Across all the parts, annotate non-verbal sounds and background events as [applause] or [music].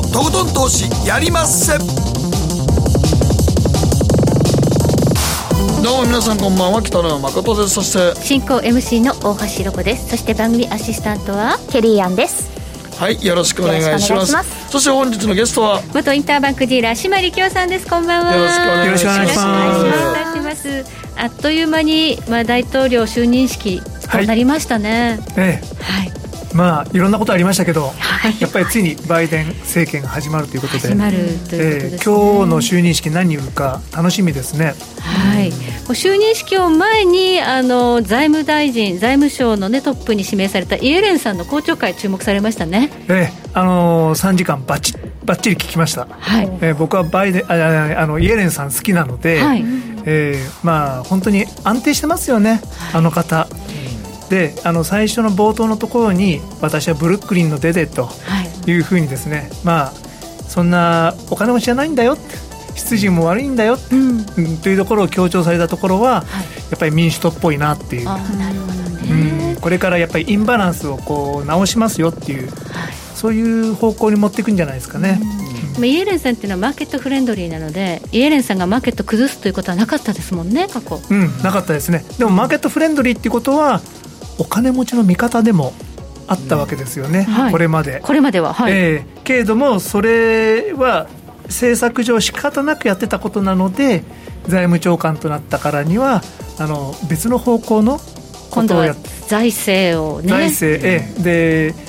のとことん投資やりまっせ。どうも皆さんこんばんは北野誠です。そして進行 MC の大橋ろ子です。そして番組アシスタントはケリーアンです。はいよろしくお願いします。そして本日のゲストは元インターバンクディーラー島力夫さんです。こんばんは。よろしくお願いします。よろしくお願いします。あっという間に、まあ、大統領就任式となりましたね、はい、ええ。はいまあいろんなことありましたけど、はい、やっぱりついにバイデン政権が始まるということで今日の就任式何言うか楽しみですね。はい、就任式を前にあの財務大臣財務省の、ね、トップに指名されたイエレンさんの公聴会注目されましたね。えー、あのー、3時間ばっちばっちり聞きました、はい。えー、僕はバイデンああのイエレンさん好きなので、はい。えー、まあ本当に安定してますよね、あの方。であの最初の冒頭のところに私はブルックリンのデデとい。うふうにですね、はい、まあそんなお金持ちじゃないんだよ出自も悪いんだよ、うん、というところを強調されたところは、はい、やっぱり民主党っぽいなっていう、ね、うん、これからやっぱりインバランスをこう直しますよっていう、はい、そういう方向に持っていくんじゃないですかね。うん、イエレンさんっていうのはマーケットフレンドリーなのでイエレンさんがマーケット崩すということはなかったですもんね過去。うんなかったですね。でもマーケットフレンドリーっていうことはお金持ちの味方でもあったわけですよね、うん。はい、これまで。これまでは、はい、えー、けれども、それは政策上、仕方なくやってたことなので、財務長官となったからには、あの別の方向のことをやって財政をね。財政、ええ、で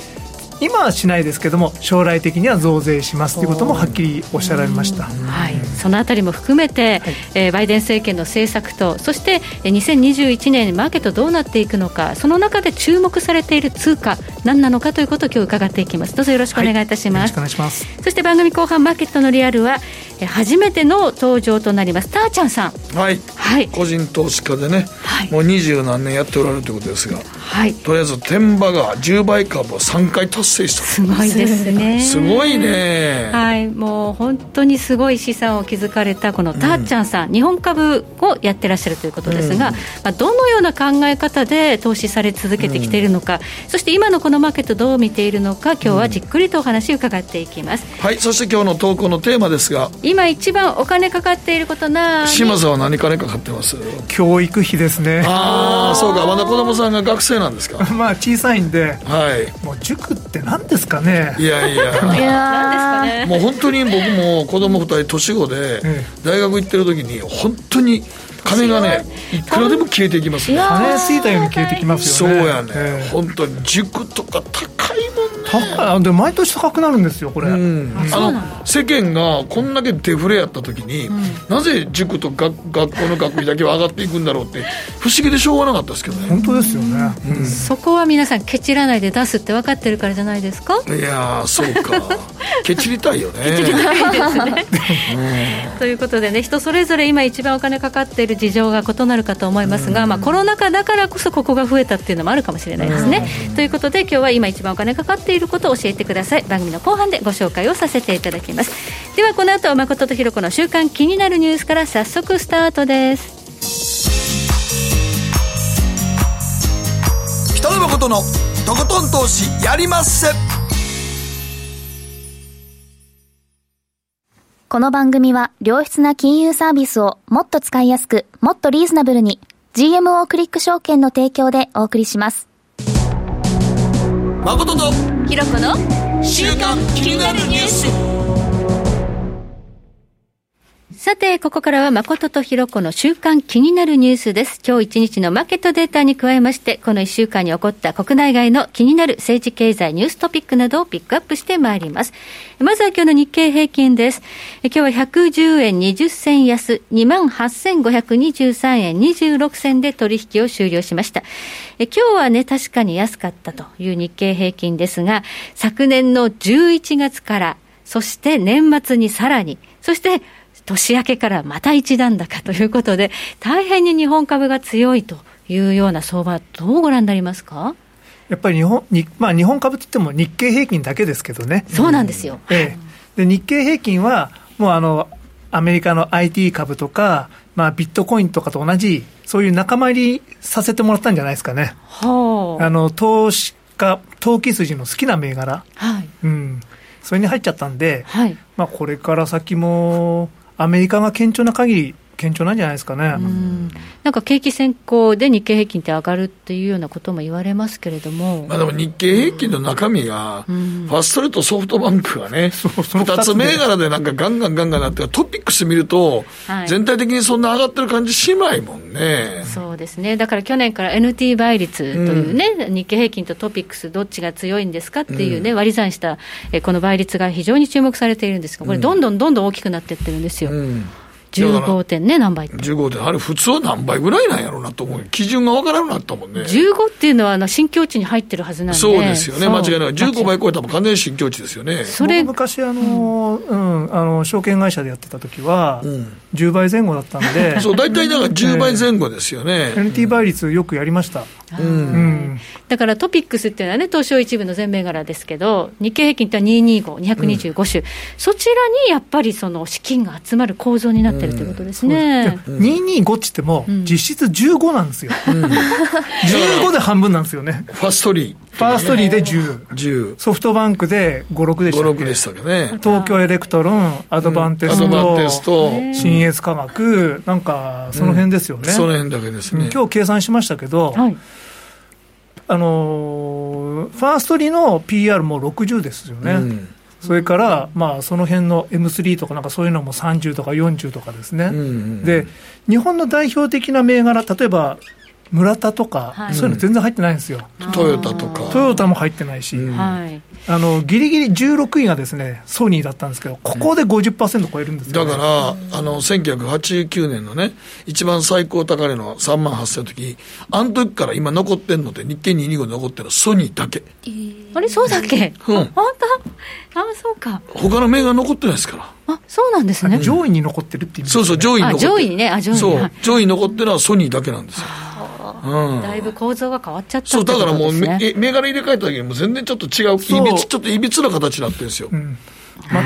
今はしないですけども将来的には増税しますということもはっきりおっしゃられました、はい、そのあたりも含めて、はい、えー、バイデン政権の政策とそして2021年にマーケットどうなっていくのかその中で注目されている通貨何なのかということを今日伺っていきます。どうぞよろしくお願いいたします、はい、よろしくお願いします。そして番組後半マーケットのリアルは初めての登場となりますターちゃんさん。はい、はい、個人投資家でね、はい、もう二十何年やっておられるということですが、はい、とりあえず天馬が10倍株を3回達成したすごいですね。すごいね。はいもう本当にすごい資産を築かれたこのターちゃんさん、うん、日本株をやってらっしゃるということですが、うん、まあ、どのような考え方で投資され続けてきているのか、うん、そして今のこのマーケットどう見ているのか今日はじっくりとお話伺っていきます、はいそして今日の投稿のテーマですが。今一番お金かかっていることな島津は何金かかってます？教育費ですね。ああそうか。まだ子供さんが学生なんですか？[laughs] まあ小さいんで、はい、もう塾って何ですかね。いやいや。いや、ね、もう本当に僕も子供二人年子で大学行ってる時に本当に金がねい。くらでも消えていきますね。金ついたように消えてきますよね。そうやね、えー、本当に塾とか高いもんね高い。で毎年高くなるんですよこれ、うん、あの世間がこんだけデフレやった時に、うん、なぜ塾と学学校の学費だけは上がっていくんだろうって不思議でしょうがなかったですけどね。本当ですよね、うん、そこは皆さんケチらないで出すって分かってるからじゃないですか？いやそうか。[laughs] ケチりたいよね。ケチりたいですね、ということでね人それぞれ今一番お金かかっている事情が異なるかと思いますが、まあ、コロナ禍だからこそここが増えたっていうのもあるかもしれないですね。ということで今日は今一番お金かかっていることを教えてください。番組の後半でご紹介をさせていただきます。ではこの後は誠とひろ子の週刊気になるニュースから早速スタートです。北野誠のとことん投資やりまっせ。この番組は良質な金融サービスをもっと使いやすく、もっとリーズナブルに GMO クリック証券の提供でお送りします。誠とひろこの週刊気になるニュースさて、ここからは誠とひろこの週間気になるニュースです。今日一日のマーケットデータに加えまして、この一週間に起こった国内外の気になる政治経済ニューストピックなどをピックアップしてまいります。まずは今日の日経平均です。今日は110円20銭安、28,523円26銭で取引を終了しました。今日はね、確かに安かったという日経平均ですが、昨年の11月から、そして年末にさらに、そして年明けからまた一段高ということで、大変に日本株が強いというような相場、どうご覧になりますか？やっぱり日本に、まあ、日本株といっても日経平均だけですけどね。そうなんですよ。ええ、で日経平均は、もうあの、アメリカの IT 株とか、まあ、ビットコインとかと同じ、そういう仲間入りさせてもらったんじゃないですかね。はあ、あの投資家、投機筋の好きな銘柄。はいうんそれに入っちゃったんで、はい、まあ、これから先もアメリカが堅調な限り堅調なんじゃないですかね。なんか景気先行で日経平均って上がるっていうようなことも言われますけれども。まあでも日経平均の中身が、ファストレとソフトバンクがね、二つ銘柄でなんかガンガンガンガンなって、トピックス見ると、全体的にそんな上がってる感じしないもんね。そうですね。だから去年から NT 倍率というね、うん、日経平均とトピックスどっちが強いんですかっていうね、割り算したこの倍率が非常に注目されているんですが、これどんどんどんどん大きくなっていってるんですよ。うん15点ね、何倍って。15点、あれ、普通は何倍ぐらいなんやろうなと思う、基準が分からなくなったもんね。15っていうのは、あの新境地に入ってるはずなんで。そうですよね、間違いない、15倍超えたら完全に新境地ですよね。それ昔あの、うん、うん、あの証券会社でやってた時は、うん、10倍前後だったんで、[laughs] そう、大体だから10倍前後ですよね。NT 倍率、よくやりました。うん、だからトピックスっていうのはね、東証一部の全銘柄ですけど、日経平均って225、225種、うん、そちらにやっぱりその資金が集まる構造になってるということですね。うん、225って言っても、実質15なんですよ。うん、15で半分なんですよね。ファストリー。ファーストリーで10。10ソフトバンクで5、6でしたっけ ?5、6でしたけどね。東京エレクトロン、アドバンテスト、アドバンテスト、新越科学、なんか、その辺ですよね。その辺だけですね。今日計算しましたけど、はいあのファーストリーの PER も60ですよね。うんそれから、まあ、その辺の M3 とかなんかそういうのも30とか40とかですね、うんうん、で日本の代表的な銘柄、例えば村田とか、はい、そういうの全然入ってないんですよ、トヨタとか。トヨタも入ってないし、うん、あのギリギリ16位がですねソニーだったんですけど、ここで50%超えるんですよ、ね、だから、あの1989年のね、一番最高高値の3万8000の時あの時から今残ってんので、日経225残ってるのソニーだけ。えー、あれ、そうだっけ、うん、本当？あそうか。他の銘柄残ってないですから。あそうなんですね。上位に残ってるって意味、ね、そうそう、上位に残ってる。上位にね、あ上位そう、上位に残ってるのはソニーだけなんですよ。うん、だいぶ構造が変わっちゃった、そう、だからもう、銘柄入れ替えた時にも全然ちょっと違う、いびつ、ちょっといびつな形になってるんですよ。うん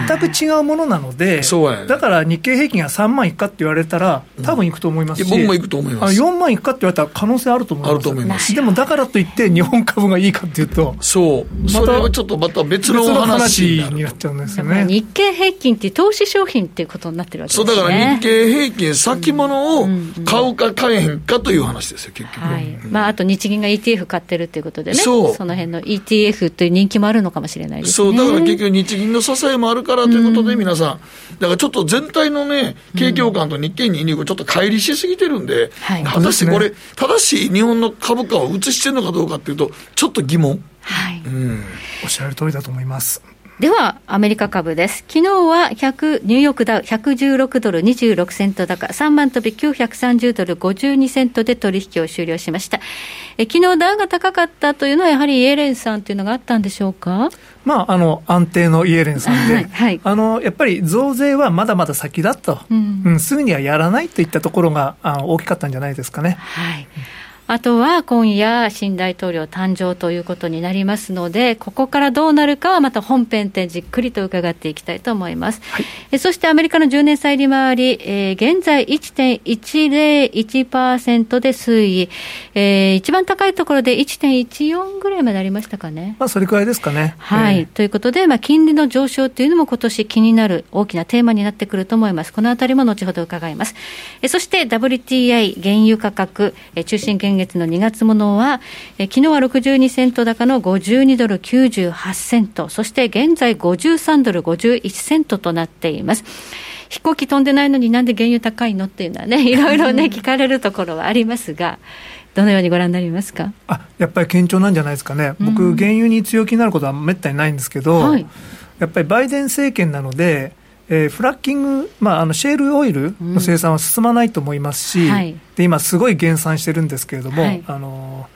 全く違うものなので、だから日経平均が3万いくかって言われたら、多分いくと思いますし、僕もいくと思います。4万いくかって言われたら、可能性あると思います。あると思います。でもだからといって、日本株がいいかっていうと、そう、それはちょっとまた別の話になっちゃうんですよね。日経平均って投資商品っていうことになってるわけですね。そうだから日経平均、先物を買うか買えへんかという話ですよ、結局。はい。まあ、あと日銀が ETF 買ってるっていうことでね、そその辺の ETF という人気もあるのかもしれないですね。そうだから結局、日銀の支えもあるからということで、ね、皆さん、だからちょっと全体のね、景況感と日経225、ちょっと乖離しすぎてるんで、はい、果たしてこれ、正しい日本の株価を移してるのかどうかっていうと、ちょっと疑問。はい、うん、おっしゃる通りだと思います。では、アメリカ株です。昨日は100、ニューヨークダウ116ドル26セント高、3万飛び930ドル52セントで取引を終了しました。え昨日ダウが高かったというのは、やはりイエレンさんというのがあったんでしょうか？まあ、あの安定のイエレンさんで、はいはい、あのやっぱり増税はまだまだ先だと、うん、うん、すぐにはやらないといったところがあ大きかったんじゃないですかね。はい、うんあとは今夜、新大統領誕生ということになりますので、ここからどうなるかはまた本編でじっくりと伺っていきたいと思います。はい、えそしてアメリカの10年債利回り、えー、現在1.101%で推移、えー、一番高いところで1.14ぐらいまでありましたかね。まあ、それくらいですかね。はい。えー、ということで、まあ、金利の上昇というのも今年気になる大きなテーマになってくると思います。このあたりも後ほど伺います。えそして WTI 原油価格、え中心原先月の2月ものは、え昨日は62セント高の52ドル98セント、そして現在53ドル51セントとなっています。飛行機飛んでないのになんで原油高いのっていうのはね、[laughs] いろいろね、聞かれるところはありますが、どのようにご覧になりますか？あやっぱり堅調なんじゃないですかね、僕、原油に強気になることはめったにないんですけど、はい、やっぱりバイデン政権なので、えー、フラッキング、まあ、あのシェールオイルの生産は進まないと思いますし、うんはい、で今、すごい減産してるんですけれども、はい、あの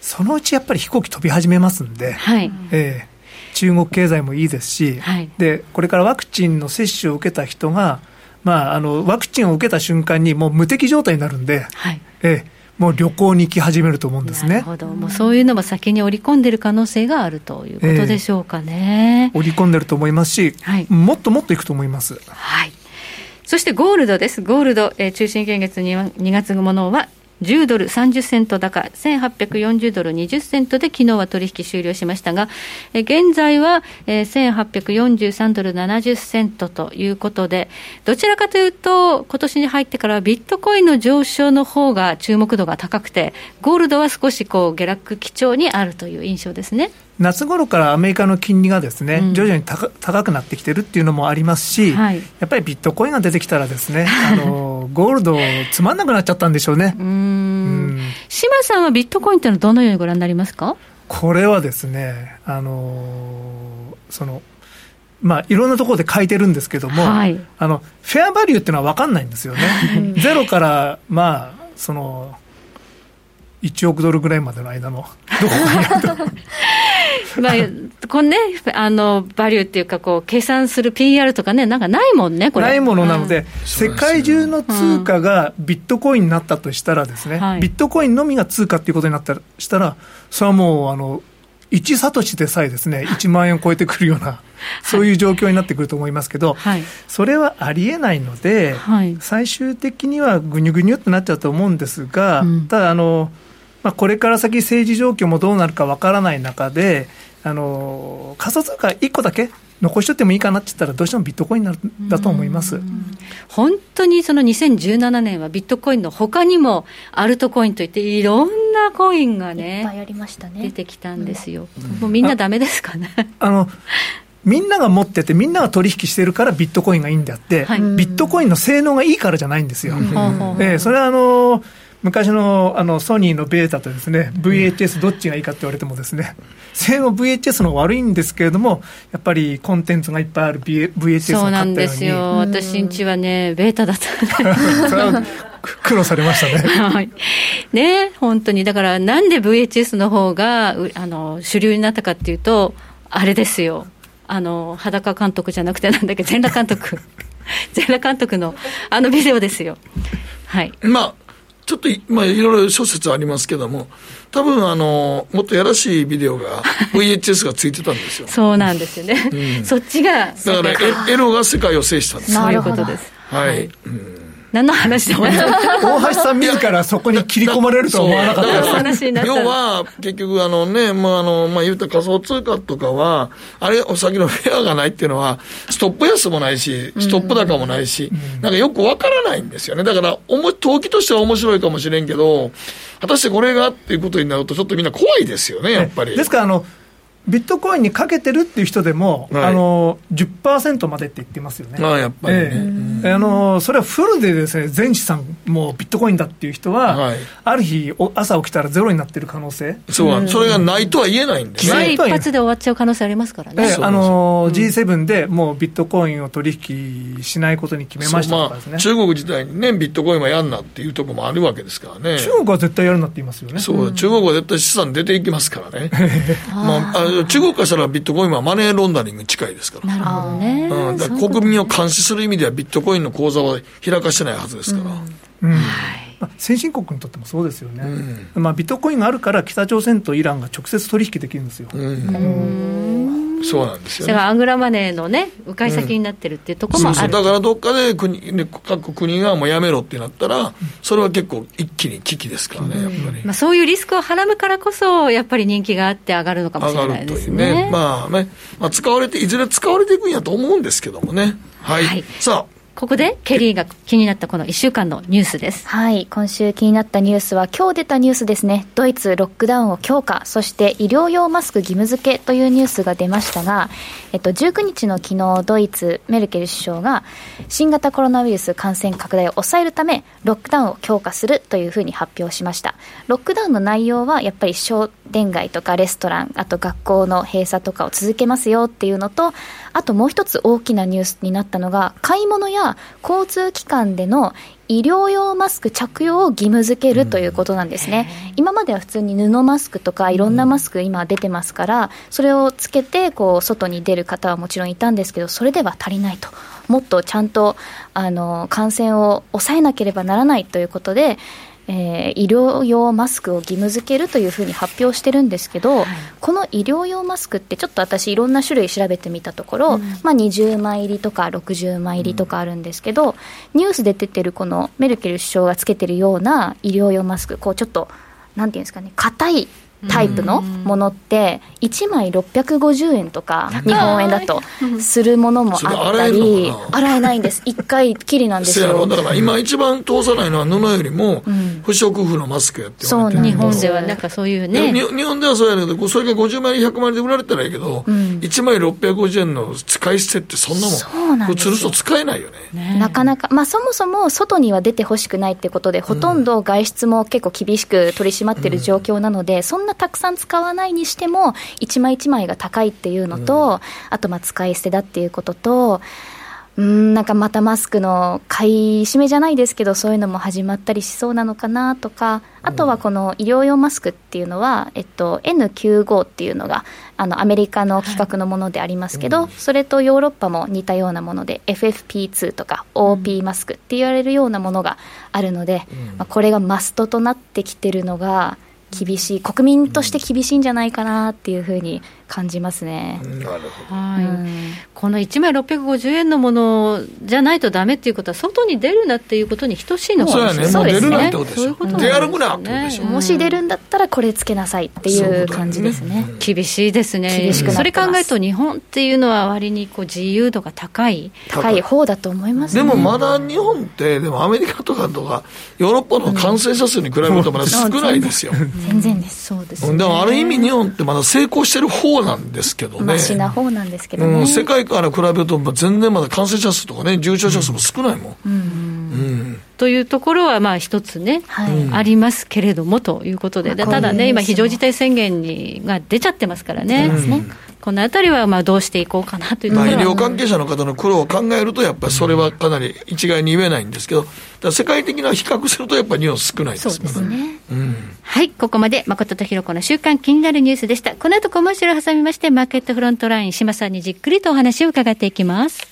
そのうちやっぱり飛行機飛び始めますんで、はい。えー、中国経済もいいですし、はい、で、これからワクチンの接種を受けた人が、まあ、あのワクチンを受けた瞬間にもう無敵状態になるんで、はい。えー、もう旅行に行き始めると思うんですね。なるほど。もうそういうのも先に織り込んでる可能性があるということでしょうかね。えー、織り込んでると思いますし、はい、もっともっといくと思います。はい。そしてゴールドです。ゴールド、えー、中心現月 2, 2月のものは10ドル30セント高、1840ドル20セントで昨日は取引終了しましたが、え現在は、えー、1843ドル70セントということで、どちらかというと、今年に入ってからビットコインの上昇の方が注目度が高くて、ゴールドは少しこう下落基調にあるという印象ですね。夏頃からアメリカの金利がですね、うん、徐々に高高くなってきてるっていうのもありますし、はい、やっぱりビットコインが出てきたらですね、あの [laughs] ゴールドつまんなくなっちゃったんでしょうね。うん。島さんはビットコインというのはどのようにご覧になりますか？これはですね、あのそのまあ、いろんなところで書いてるんですけども、はい、あのフェアバリューっていうのは分かんないんですよね。ゼロから、まあ、その1億ドルぐらいまでの間の、どこかにあると。[laughs] まあ、このね、あの、バリューっていうか、こう、計算する PR とかね、なんかないもんね、これ。ないものなので、うん、世界中の通貨がビットコインになったとしたらですね、うん、ビットコインのみが通貨っていうことになったらしたら、それはもう、あの、1サトシでさえですね、[laughs] 1万円を超えてくるような、そういう状況になってくると思いますけど、はい、それはありえないので、はい、最終的にはぐにゅぐにゅってなっちゃうと思うんですが、うん、ただあの、まあ、これから先、政治状況もどうなるかわからない中で、あの仮想通貨1個だけ残しとってもいいかなって言ったら、どうしてもビットコインになるだと思います。本当にその2017年はビットコインのほかにも、アルトコインといって、いろんなコインがね、出てきたんですよ、うん、もうみんなだめですかね？あのみんなが持ってて、みんなが取引してるからビットコインがいいんであって、はい、ビットコインの性能がいいからじゃないんですよ。うん、えー、それはあのー昔のあのソニーのベータとですね VHS どっちがいいかって言われてもですね、性能 VHS の方が悪いんですけれどもやっぱりコンテンツがいっぱいある VHS そうなんですよ私んちはねベータだった [laughs] それは苦労されましたね。[laughs] はい。ね本当に。だから、なんで VHS の方が、あの、主流になったかっていうと、あれですよ。あの、裸監督じゃなくて、なんだっけ、全裸監督。[laughs] 全裸監督の、あのビデオですよ。はい。まあ、ちょっと、まあ、いろいろ諸説ありますけども、多分あのもっとやらしいビデオが VHS がついてたんですよ。そうなんですよね、うん、そっちがだからエロが世界を制したんですそういうことですはい、はい、うん何の話で大橋さん自らそこに切り込まれると思わなかったです [laughs] 要は、結局あのね、まああの、まあ言うた仮想通貨とかは、あれ、お先のフェアがないっていうのは、ストップ安もないし、ストップ高もないし、うん、なんかよくわからないんですよね。だから、おも、投機としては面白いかもしれんけど、果たしてこれがっていうことになると、ちょっとみんな怖いですよね、やっぱり。ですから、あの、ビットコインにかけてるっていう人でも、はい、あの10%までって言ってますよね。あやっぱり、ね、えー、あのそれはフルでですね全資産もうビットコインだっていう人は、はい、ある日朝起きたらゼロになってる可能性。そう、それがないとは言えないんですね。一発で終わっちゃう可能性ありますからね。えー、あの、うん、G7 でもうビットコインを取引しないことに決めましたとかですね、まあ、中国自体にねビットコインはやんなっていうところもあるわけですからね。中国は絶対やるなって言いますよね。そう、うん、中国は絶対資産出ていきますからね。まあ、あ中国からしたらビットコインはマネーロンダリング近いですから。なるほどね。うん、だ国民を監視する意味ではビットコインの口座は開かしてないはずですから。うん、まあ、先進国にとってもそうですよね、うん、まあ、ビットコインがあるから北朝鮮とイランが直接取引できるんですよ。うんそうなんですよ、ね、アングラマネーのね、迂回先になってるっていうところもある、うん、だからどっかで国各国がもうやめろってなったら、それは結構一気に危機ですからね、やっぱり。まあ、そういうリスクをはらむからこそ、やっぱり人気があって上がるのかもしれないですね。ね。まあね、まあ、使われて、いずれ使われていくんやと思うんですけどもね。はい、はい、さあここでケリーが気になったこの1週間のニュースです。はい。今週気になったニュースは今日出たニュースですね。ドイツロックダウンを強化、そして医療用マスク義務付けというニュースが出ましたが、えっと、19日の昨日、ドイツ、メルケル首相が新型コロナウイルス感染拡大を抑えるため、ロックダウンを強化するというふうに発表しました。ロックダウンの内容はやっぱり商店街とかレストラン、あと学校の閉鎖とかを続けますよっていうのと、あともう一つ大きなニュースになったのが、買い物や交通機関での医療用マスク着用を義務付けるということなんですね、うん、今までは普通に布マスクとかいろんなマスク今出てますから、それをつけてこう外に出る方はもちろんいたんですけどそれでは足りないと。もっとちゃんとあの感染を抑えなければならないということでえー、医療用マスクを義務付けるというふうに発表してるんですけど、はい、この医療用マスクってちょっと私いろんな種類調べてみたところ、うん、まあ、20枚入りとか60枚入りとかあるんですけど、うん、ニュースで出てるこのメルケル首相がつけてるような医療用マスクこうちょっとなんていうんですかね硬いタイプのものって1枚650円とか日本円だとするものもあったり洗えな？いんです。1回きりなんですよ。だから今一番通さないのは布よりも不織布のマスクやってそう日本ではなんかそういうね日本ではそうやけどそれが50枚100枚で売られたらいいけど、うん、1枚650円の使い捨てってそんなもん普通の人使えないよね。なかなか。まあそもそも外には出てほしくないってことでほとんど外出も結構厳しく取り締まってる状況なので、そんなたくさん使わないにしても、一枚一枚が高いっていうのと、うん、あとまあ使い捨てだっていうことと、うんなんかまたマスクの買い占めじゃないですけど、そういうのも始まったりしそうなのかなとか、あとはこの医療用マスクっていうのは、えっと、N95 っていうのがあのアメリカの規格のものでありますけど、はい、それとヨーロッパも似たようなもので、FFP2 とか OP マスクって言われるようなものがあるので、うん、まあ、これがマストとなってきてるのが、厳しい、国民として厳しいんじゃないかなっていうふうに感じますね。なるほど。はい。この1枚650円のものじゃないとだめっていうことは、外に出るなっていうことに等しいのかもしれないそうですね。そういうこと出歩くなってことでしょ。もし出るんだったら、これつけなさいっていう感じですね。厳しいですね。厳しくそれ考えると、日本っていうのは割にこう自由度が高い。高い方だと思います、でもまだ日本って、でもアメリカとかとか、ヨーロッパの感染者数に比べるとまだ少ないですよ。全然です。そうですでもある意味日本ってまだ成功してる方なんですけどね。マシな方なんですけどね。うん、世界から比べると、全然まだ感染者数とかね、重症者数も少ないもん。うんうんというところは、まあ一つね、はい、ありますけれどもということで、ただね、今、非常事態宣言にが出ちゃってますからね。このあたりはまあどうしていこうかなというところ、まあ、医療関係者の方の苦労を考えると、やっぱりそれはかなり一概に言えないんですけど、世界的な比較すると、やっぱり日本少ないですからね。うん、はい、ここまで誠とひろ子の週間気になるニュースでした。この後コマーシャル挟みまして、マーケットフロントライン、島さんにじっくりとお話を伺っていきます。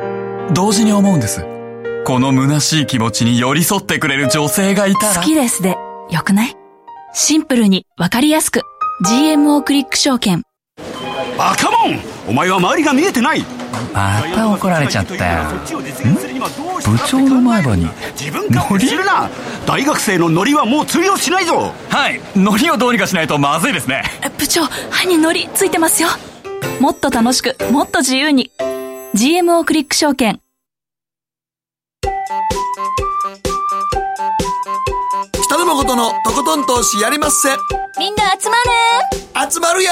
同時に思うんです。この虚しい気持ちに寄り添ってくれる女性がいたら。好きですで、よくない？シンプルにわかりやすく。GMO クリック証券。バカモンお前は周りが見えてないまた怒られちゃったよ。ん部長の前歯に。自分勝手するな大学生のノリはもう通用しないぞはい、ノリをどうにかしないとまずいですね。部長、歯にノリついてますよ。もっと楽しく、もっと自由に。GMO クリック証券。北野誠のとことん投資やりまっせ。みんな集まる集まるよ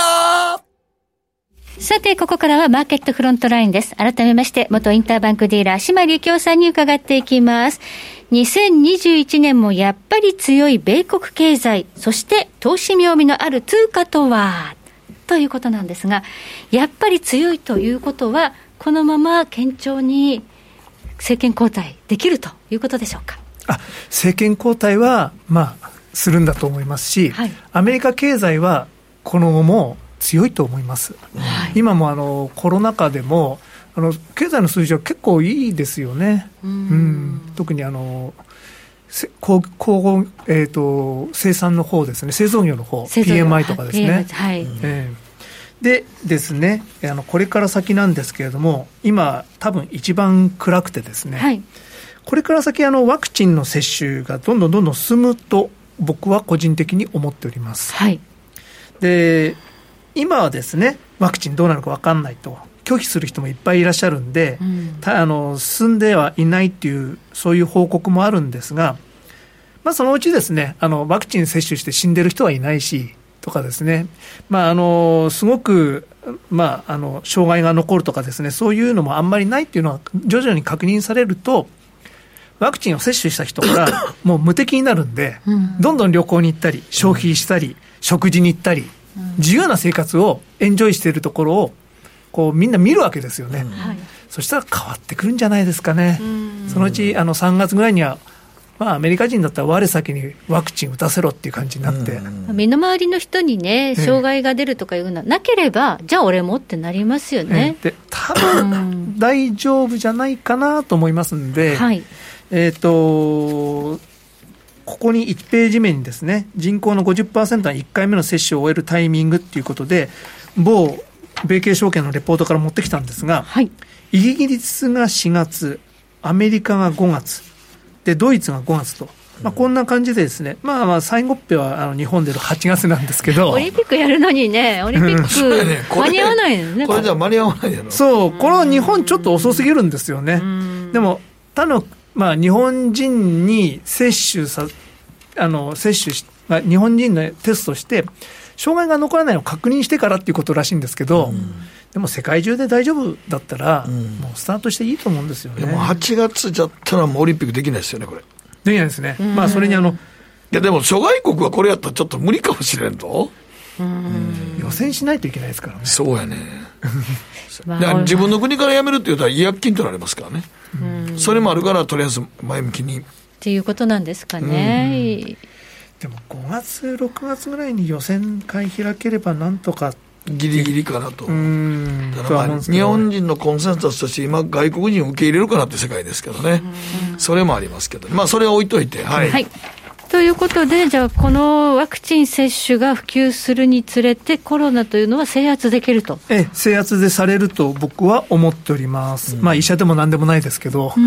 さて、ここからはマーケットフロントラインです。改めまして、元インターバンクディーラー、島隆京さんに伺っていきます。2021年もやっぱり強い米国経済、そして投資妙味のある通貨とは、ということなんですが、やっぱり強いということは、このまま堅調に政権交代できるということでしょうか？あ政権交代は、まあ、するんだと思いますし、はい、アメリカ経済はこの後も強いと思います。はい、今もあのコロナ禍でもあの経済の数字は結構いいですよね。うん。うん。特にあの工工えーと、生産の方ですね、製造業の方。PMI とかですね。はい、えーでですねあのこれから先なんですけれども今多分一番暗くてですね、はい、これから先あのワクチンの接種がどんどんどんどん進むと僕は個人的に思っております、はい、で今はですねワクチンどうなるか分かんないと拒否する人もいっぱいいらっしゃるんで、うん、あの進んではいないっていうそういう報告もあるんですがまあ、そのうちですねあのワクチン接種して死んでる人はいないしとかですね、まあ、あのすごく、まあ、あの障害が残るとかですね、そういうのもあんまりないっていうのは、徐々に確認されると、ワクチンを接種した人が [coughs] もう無敵になるんで、うん、どんどん旅行に行ったり、消費したり、食事に行ったり、自由な生活をエンジョイしているところを、こうみんな見るわけですよね、そしたら変わってくるんじゃないですかね、そのうちあの3月ぐらいには、まあ、アメリカ人だったら我先にワクチン打たせろっていう感じになって、身の回りの人にね、障害が出るとかいうのはなければ、じゃあ俺もってなりますよね。で多分、大丈夫じゃないかなと思いますんで、はい、えっ、と、ここに1ページ目にですね、人口の50%は1回目の接種を終えるタイミングっていうことで、某米経証券のレポートから持ってきたんですが、はい、イギリスが4月、アメリカが5月、で、ドイツが5月と。まあ、こんな感じでですね、まあまあ、最後っぺはあの日本での8月なんですけど。[laughs] オリンピックやるのにね、オリンピック、ね、間に合わないのね。これじゃ間に合わないやろ。そう、この日本ちょっと遅すぎるんですよね。でも、他の、まあ、日本人に接種さ、あの、接種し、まあ、日本人のテストして、障害が残らないのを確認してからっていうことらしいんですけど、うん、でも世界中で大丈夫だったら、うん、もうスタートしていいと思うんですよね。でも8月じゃったらもうオリンピックできないですよね、これ。できないですね。まあそれにあの、いやでも諸外国はこれやったらちょっと無理かもしれんと。予選しないといけないですからね。そうやね。だから自分の国から辞めるって言ったら違約金取られますからね。それもあるから、とりあえず前向きに。っていうことなんですかね。でも5月、6月ぐらいに予選会開ければなんとかギリギリかなと、まあ、日本人のコンセンサスとして、今、外国人を受け入れるかなって世界ですけどね、それもありますけど、まあ、それは置いといて。はい、はいということで、じゃあ、このワクチン接種が普及するにつれて、コロナというのは制圧できると。ええ、制圧でされると僕は思っております、うん、まあ、医者でもなんでもないですけど、え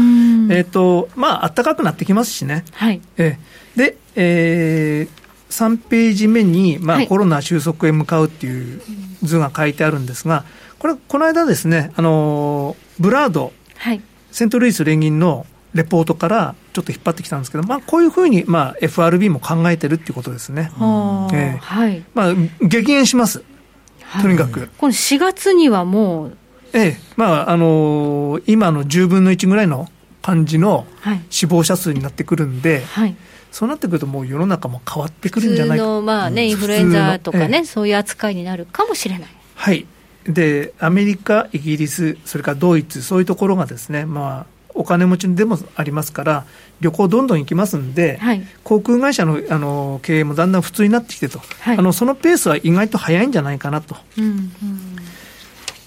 ーとまあ暖かくなってきますしね、はい。ええ、で、えー、3ページ目に、まあ、はい、コロナ収束へ向かうっていう図が書いてあるんですが、これ、この間ですね、あのブラード、はい、セントルイス連銀のレポートからちょっと引っ張ってきたんですけど、まあ、こういうふうに、まあ、FRB も考えてるっていうことですね。えー、はい。まあ、激減します。とにかく。この4月にはもう。ええ、まあ、あのー、今の10分の1ぐらいの感じの死亡者数になってくるんで、はい、そうなってくると、もう世の中も変わってくるんじゃないかの、まあね、インフルエンザとかね、ええ、そういう扱いになるかもしれない。はいでアメリカ、イギリス、それからドイツ、そういうところがですね、まあ、お金持ちでもありますから、旅行どんどん行きますんで、はい、航空会社のあの経営もだんだん普通になってきてと、はい、あのそのペースは意外と早いんじゃないかなと。うんうん、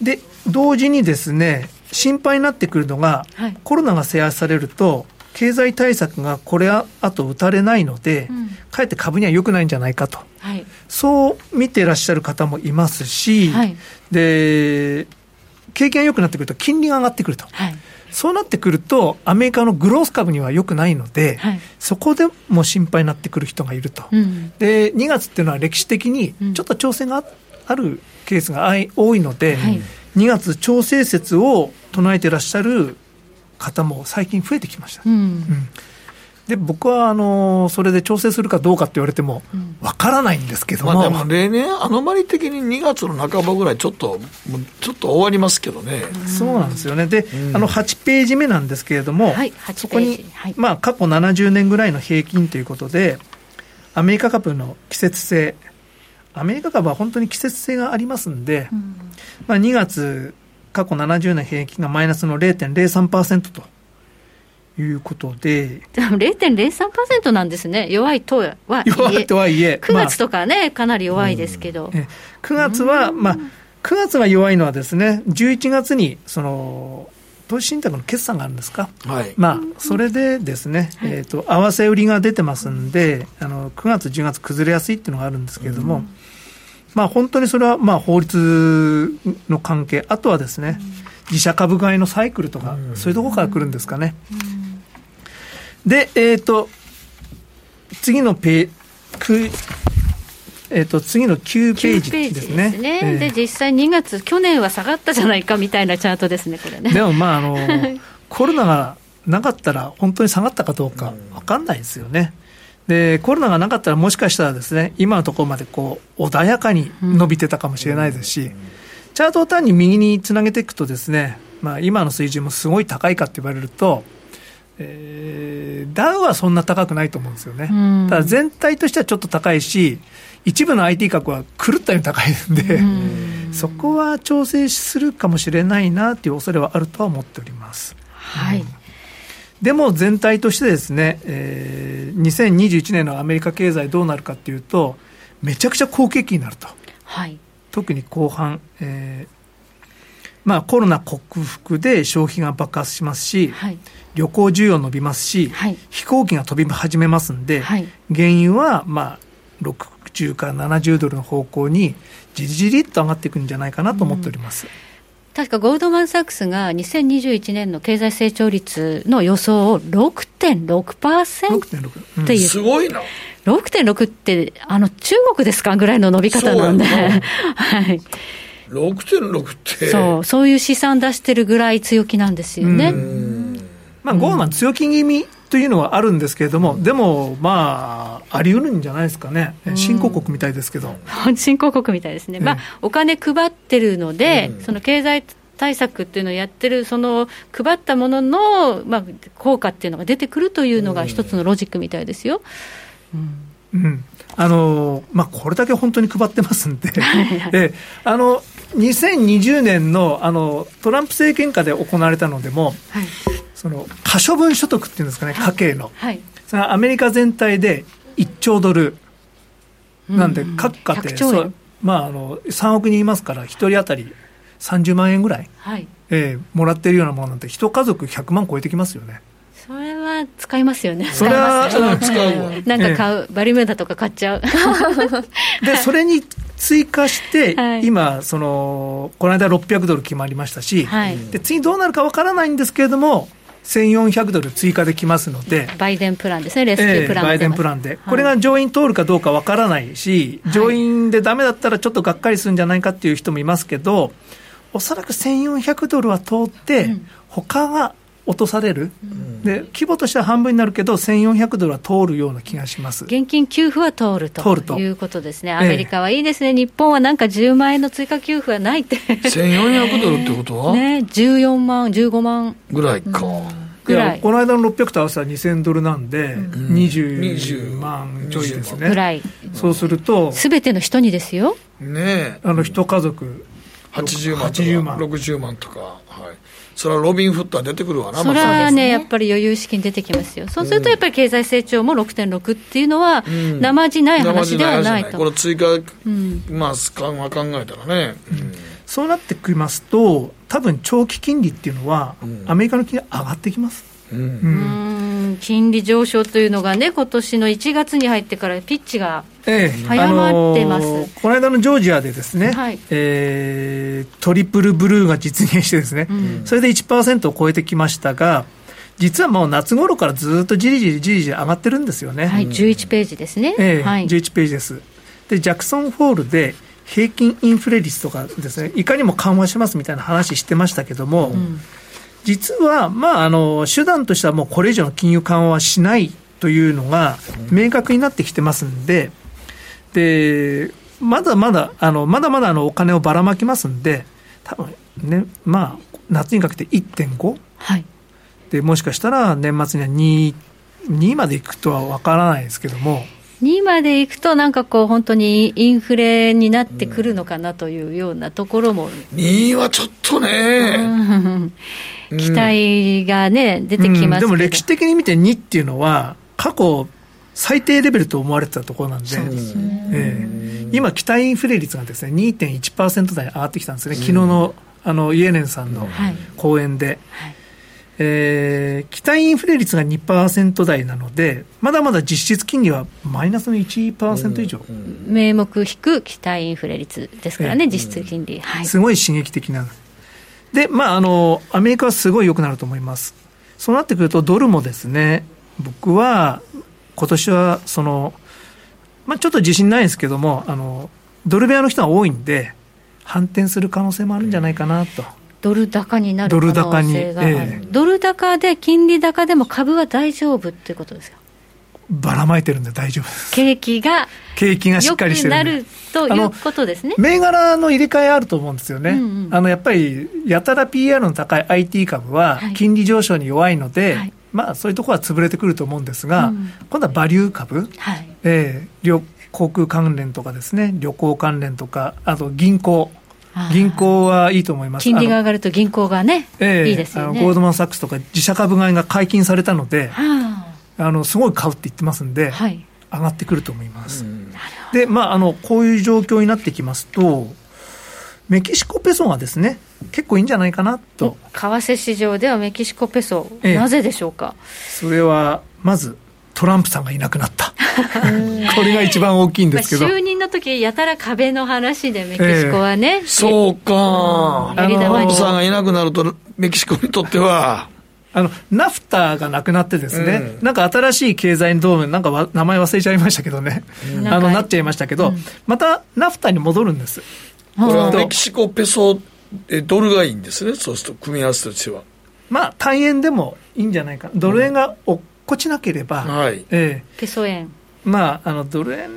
で、同時にですね、心配になってくるのが、はい、コロナが制圧されると、経済対策がこれあと打たれないので、うん、かえって株には良くないんじゃないかと、はい、そう見てらっしゃる方もいますし、はい、で景気が良くなってくると、金利が上がってくると。はいそうなってくると、アメリカのグロース株には良くないので、はい、そこでも心配になってくる人がいると、うん、で2月っていうのは歴史的にちょっと調整があるケースが多いので、はい、2月、調整説を唱えてらっしゃる方も最近増えてきました。うん、うんで僕はあのそれで調整するかどうかって言われても、わからないんですけども、まあ、でも例年、アノマリ的に2月の半ばぐらい、ちょっと、ちょっと終わりますけどね。そうなんですよね、で、うん、あの8ページ目なんですけれども、はい、そこに、はい、まあ、過去70年ぐらいの平均ということで、アメリカ株の季節性、アメリカ株は本当に季節性がありますんで、うん、まあ、2月、過去70年平均がマイナスの0.03%と。いうことで。でも0.03%なんですね。弱いとはいえ。弱いとはいえ。9月とかね、まあ、かなり弱いですけど。9月は、まあ、9月は弱いのはですね、11月に、その、投資信託の決算があるんですか、はい、まあ、それでですね、えーと、合わせ売りが出てますんで、あの9月、10月、崩れやすいっていうのがあるんですけれども、うん、まあ、本当にそれはまあ法律の関係、あとはですね、自社株買いのサイクルとか、そういうところから来るんですかね。うんで、えっ、ー、と、次のペー、えーと、次の9ページですね。ですね、えー、で実際2月、去年は下がったじゃないかみたいなチャートですね、これね。でもまあ、あの [laughs] コロナがなかったら、本当に下がったかどうか分かんないですよね。で、コロナがなかったら、もしかしたらですね、今のところまでこう穏やかに伸びてたかもしれないですし、チャートを単に右につなげていくとですね、まあ、今の水準もすごい高いかって言われると、えー、ダウはそんな高くないと思うんですよね。ただ全体としてはちょっと高いし、一部の IT 価格は狂ったように高いんで、[laughs] そこは調整するかもしれないなという恐れはあるとは思っております。はい、でも全体としてですね、えー、2021年のアメリカ経済どうなるかっていうと、めちゃくちゃ好景気になると。はい、特に後半、えーまあ、コロナ克服で消費が爆発しますし、はい、旅行需要伸びますし、はい、飛行機が飛び始めますんで、はい、原油は、まあ、60から70ドルの方向にじりじりっと上がっていくんじゃないかなと思っております。うん。確かゴールドマン・サックスが2021年の経済成長率の予想を6.6%っていう、すごいな。6.6ってあの中国ですかぐらいの伸び方なんで、[laughs] はい、6.6って。そう、そういう試算出してるぐらい強気なんですよね。まあ、ゴーマン強気気味というのはあるんですけれども、でも、まあ、あり得るんじゃないですかね、新興国みたいですけど。[laughs] 新興国みたいですね、まあ、お金配ってるので、その経済対策っていうのをやってる、その配ったものの、まあ、効果っていうのが出てくるというのが一つのロジックみたいですよ。うん、うん。あのまあ、これだけ本当に配ってますんで、で [laughs] あの2020年のあのトランプ政権下で行われたのでも、はい、その可処分所得っていうんですかね、家計の、はい、それはアメリカ全体で1兆ドル、なんで、各家庭、まあ、あの3億人いますから、1人当たり30万円ぐらい、はい。えー、もらってるようなものなんて、1家族100万超えてきますよね。それは使いますよね。それは、使うわ。なんか買う、バリムーダとか買っちゃう。で、[laughs] それに追加して、はい、今、その、この間600ドル決まりましたし、はい、で次どうなるかわからないんですけれども、1400ドル追加できますので、バイデンプランですね、レスキュープラン、えー、バイデンプランで、これが上院通るかどうかわからないし、はい、上院でだめだったらちょっとがっかりするんじゃないかっていう人もいますけど、おそらく1400ドルは通って、うん、他が落とされる、うん、で規模としては半分になるけど、1400ドルは通るような気がします。現金給付は通ると通ると。いうことですね、アメリカはいいですね、ええ、日本はなんか10万円の追加給付はないって。1400ドルってことは？[laughs] ね、14万、15万。ぐらいか。ぐらい。この間の600と合わせたら2000ドルなんで、うん、20万ちょいですね、ぐらい。そうすると、すべての人にですよ、ねあの一家族。80万とか80万。60万とか、はい、それはロビン・フットは出てくるわな、それはね、やっぱり余裕資金出てきますよ、そうするとやっぱり経済成長も6.6っていうのは、生地ない話ではない。と。この追加、まあ、考えたらね。そうなってきますと、多分長期金利っていうのは、アメリカの金利上がってきます。うん、金利上昇というのがね、今年の1月に入ってからピッチが早まってます、ええあのー、この間のジョージアでですね、はい、えー、トリプルブルーが実現してですね、うん、それで1%を超えてきましたが、実はもう夏頃からずっとじりじりじりじり上がってるんですよね。はい、11ページですね。ええはい、11ページです。で、ジャクソンホールで平均インフレ率とかですね、いかにも緩和しますみたいな話してましたけども、うん実は、まあ、あの、手段としてはもうこれ以上の金融緩和はしないというのが明確になってきてますんで、で、まだまだ、あの、まだまだあのお金をばらまきますんで、多分ね、まあ、夏にかけて1.5、はい、で、もしかしたら年末には2、2までいくとは分からないですけども、2までいくと、なんかこう、本当にインフレになってくるのかなというようなところも。2はちょっとね。期待がね、出てきますでも歴史的に見て2っていうのは、過去最低レベルと思われてたところなんで、でえー、今、期待インフレ率がですね2.1%台に上がってきたんですね、昨日のあのイエレンさんの講演で。はいえー、期待インフレ率が2%台なので、まだまだ実質金利はマイナスの1%以上。うんうん、名目引く期待インフレ率ですからね、えー、実質金利、はい。すごい刺激的な。で、まあ、あの、アメリカはすごい良くなると思います。そうなってくると、ドルもですね、僕は、今年は、その、まあ、ちょっと自信ないですけども、あの、ドルベアの人が多いんで、反転する可能性もあるんじゃないかなと。ドル高になる可能性がある。ドル高に、ええ、ドル高で金利高でも株は大丈夫っていうことですか？ばらまいてるんで大丈夫です。景気が景気がしっかりしてるなるということですね。銘柄の入れ替えあると思うんですよね、うんうん、あのやっぱりやたら PR の高い IT 株は金利上昇に弱いので、はい、まあ、そういうところは潰れてくると思うんですが、うん、今度はバリュー株、はい。えー、航空関連とかですね、旅行関連とか、あと銀行。銀行はいいと思います。金利が上がると銀行がね、えー、いいですよね。ゴールドマン・サックスとか自社株買いが解禁されたので、はあ、あのすごい買うって言ってますんで、はい、上がってくると思います。で、まああの、こういう状況になってきますと、メキシコペソがですね、結構いいんじゃないかなと。為替市場ではメキシコペソ、ええ、なぜでしょうか？それはまずトランプさんがいなくなった。[laughs] これが一番大きいんですけど。就任の時やたら壁の話でメキシコはね。えー、そうか。トランプさんがいなくなると、メキシコにとっては。あの、ナフタがなくなってですね、うん、なんか新しい経済同盟、なんか名前忘れちゃいましたけどね、うん、あの、なっちゃいましたけど、うん、またナフタに戻るんです。これはメキシコペソ、ドルがいいんですね、そうすると、組み合わせとしては。まあ、単円でもいいんじゃないか、ドル円が落っこちなければ、はいえー、ペソ円。まあ、あのドル円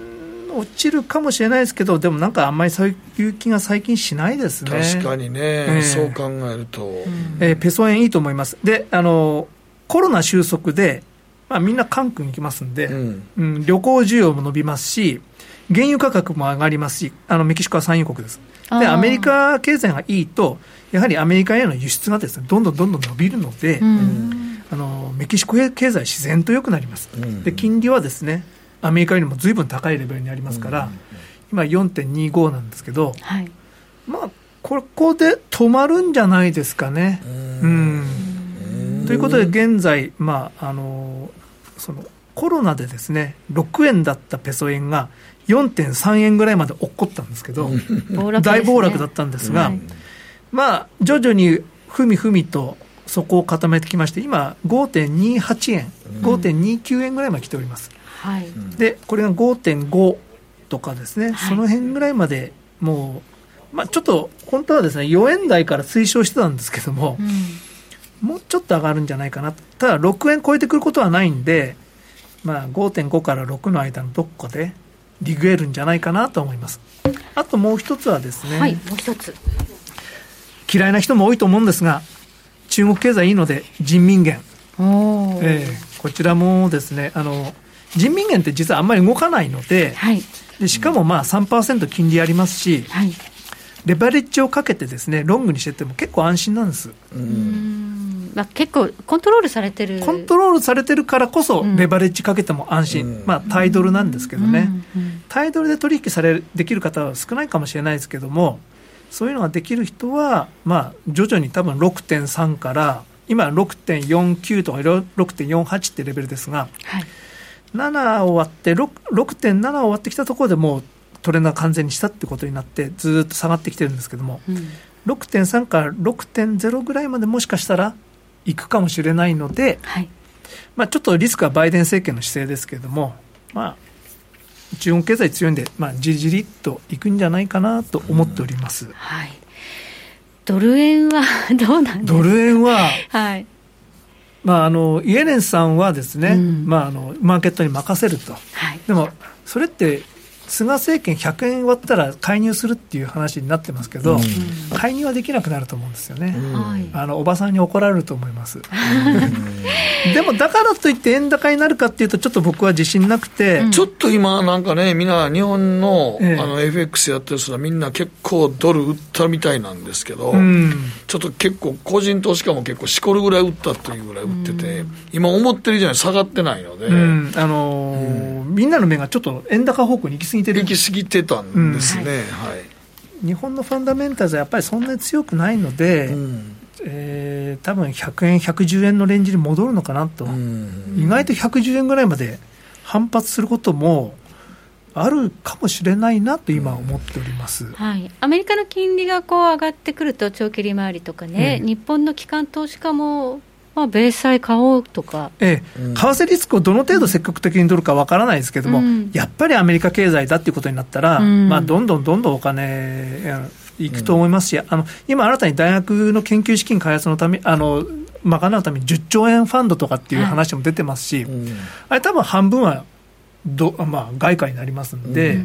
落ちるかもしれないですけど、でもなんかあんまりそういう気が最近しないですね。確かにね、えー、そう考えると、えー、ペソ円いいと思います。で、あのコロナ収束で、まあ、みんな韓国に行きますんで、うん、うん、旅行需要も伸びますし、原油価格も上がりますし、あのメキシコは産油国です。で、アメリカ経済がいいと、やはりアメリカへの輸出がですね、どんどんどんどん伸びるので、うん、あのメキシコ経済自然と良くなります。うん、で、金利はですね、アメリカよりもずいぶん高いレベルにありますから、今4.25なんですけど、はい、まあ、ここで止まるんじゃないですかね。うん。ということで、現在、まあ、あのそのコロナでですね、6円だったペソ円が4.3円ぐらいまで落っこったんですけど、大暴落だったんですが、はい、まあ、徐々にふみふみと底を固めてきまして、今、5.28円、5.29円ぐらいまで来ております。はい、でこれが5.5とかですね、はい、その辺ぐらいまでもう、まあ、ちょっと本当はですね4円台から推奨してたんですけども、うん、もうちょっと上がるんじゃないかなただ6円超えてくることはないんで、まあ、5.5から6の間のどこかでリグえるんじゃないかなと思います。あともう一つはですね、はい、もう一つ。嫌いな人も多いと思うんですが中国経済いいので人民元、えー、こちらもですねあの人民元って実はあんまり動かないので、はい、でしかもまあ3%金利ありますし、はい、レバレッジをかけてですねロングにしてても結構安心なんです。うん。まあ、結構コントロールされてる。コントロールされてるからこそレバレッジかけても安心、うん、まあ、タイドルなんですけどね、うんうん、タイドルで取引されできる方は少ないかもしれないですけどもそういうのができる人は、まあ、徐々に多分6.3から今6.49とか6.48ってレベルですが、はい。7終わって、6.7終わってきたところでもうトレンドが完全にしたってことになって、ずっと下がってきてるんですけども、うん、6.3から6.0ぐらいまでもしかしたらいくかもしれないので、はい、まあ、ちょっとリスクはバイデン政権の姿勢ですけれども、まあ、中国経済強いんで、まあ、じりじりっといくんじゃないかなと思っております。うん、はい。ドル円は [laughs] どうなんですか？ドル円は、はい、まあ、あのイエレンさんはですね、うん、まあ、あのマーケットに任せると、はい、でもそれって菅政権100円割ったら介入するっていう話になってますけど、うん、介入はできなくなると思うんですよね、うん、あのおばさんに怒られると思います、[laughs] でもだからといって円高になるかっていうと、ちょっと僕は自信なくて、ちょっと今、なんかね、みんな日本の,、あの FX やってる人は、みんな結構ドル売ったみたいなんですけど、ちょっと結構、個人投資家も結構、しこるぐらい売ったというぐらい売ってて、今、思ってる以上に下がってないので、あのー、みんなの目がちょっと円高方向に行き過ぎてる。行き過ぎてたんですね、はい。日本のファンダメンタルズはやっぱりそんなに強くないので、うん、えー、多分100円、110円のレンジに戻るのかなと、意外と110円ぐらいまで反発することもあるかもしれないなと今、思っております、はい、アメリカの金利がこう上がってくると、長期利回りとかね、うん、日本の機関投資家もまあ、米債買おうとか、ええ、為替リスクをどの程度積極的に取るかわからないですけども、うん、やっぱりアメリカ経済だっていうことになったら、うん、まあ、どんどんどんどんお金いくと思いますし、うん、あの今、新たに大学の研究資金開発のため、あの賄うために10兆円ファンドとかっていう話も出てますし、はい、あれ、多分半分はど、まあ、外貨になりますんで、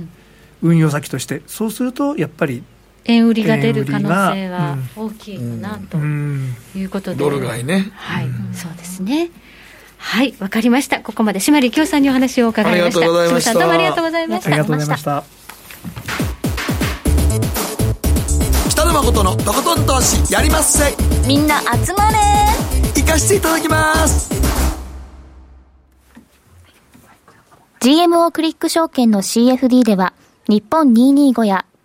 運用先として、そうするとやっぱり円売りが出る可能性は大きいかなということで、ドル買いね、はい、そうですね。はいわかりました。ここまで島利京さんにお話を伺いました。ありがとうございました。どうもありがとうございました。ありがとうございました。北野誠のとことん投資やりまっせ。みんな集まれ。行かしていただきます。GMO クリック証券の CFD では日本225や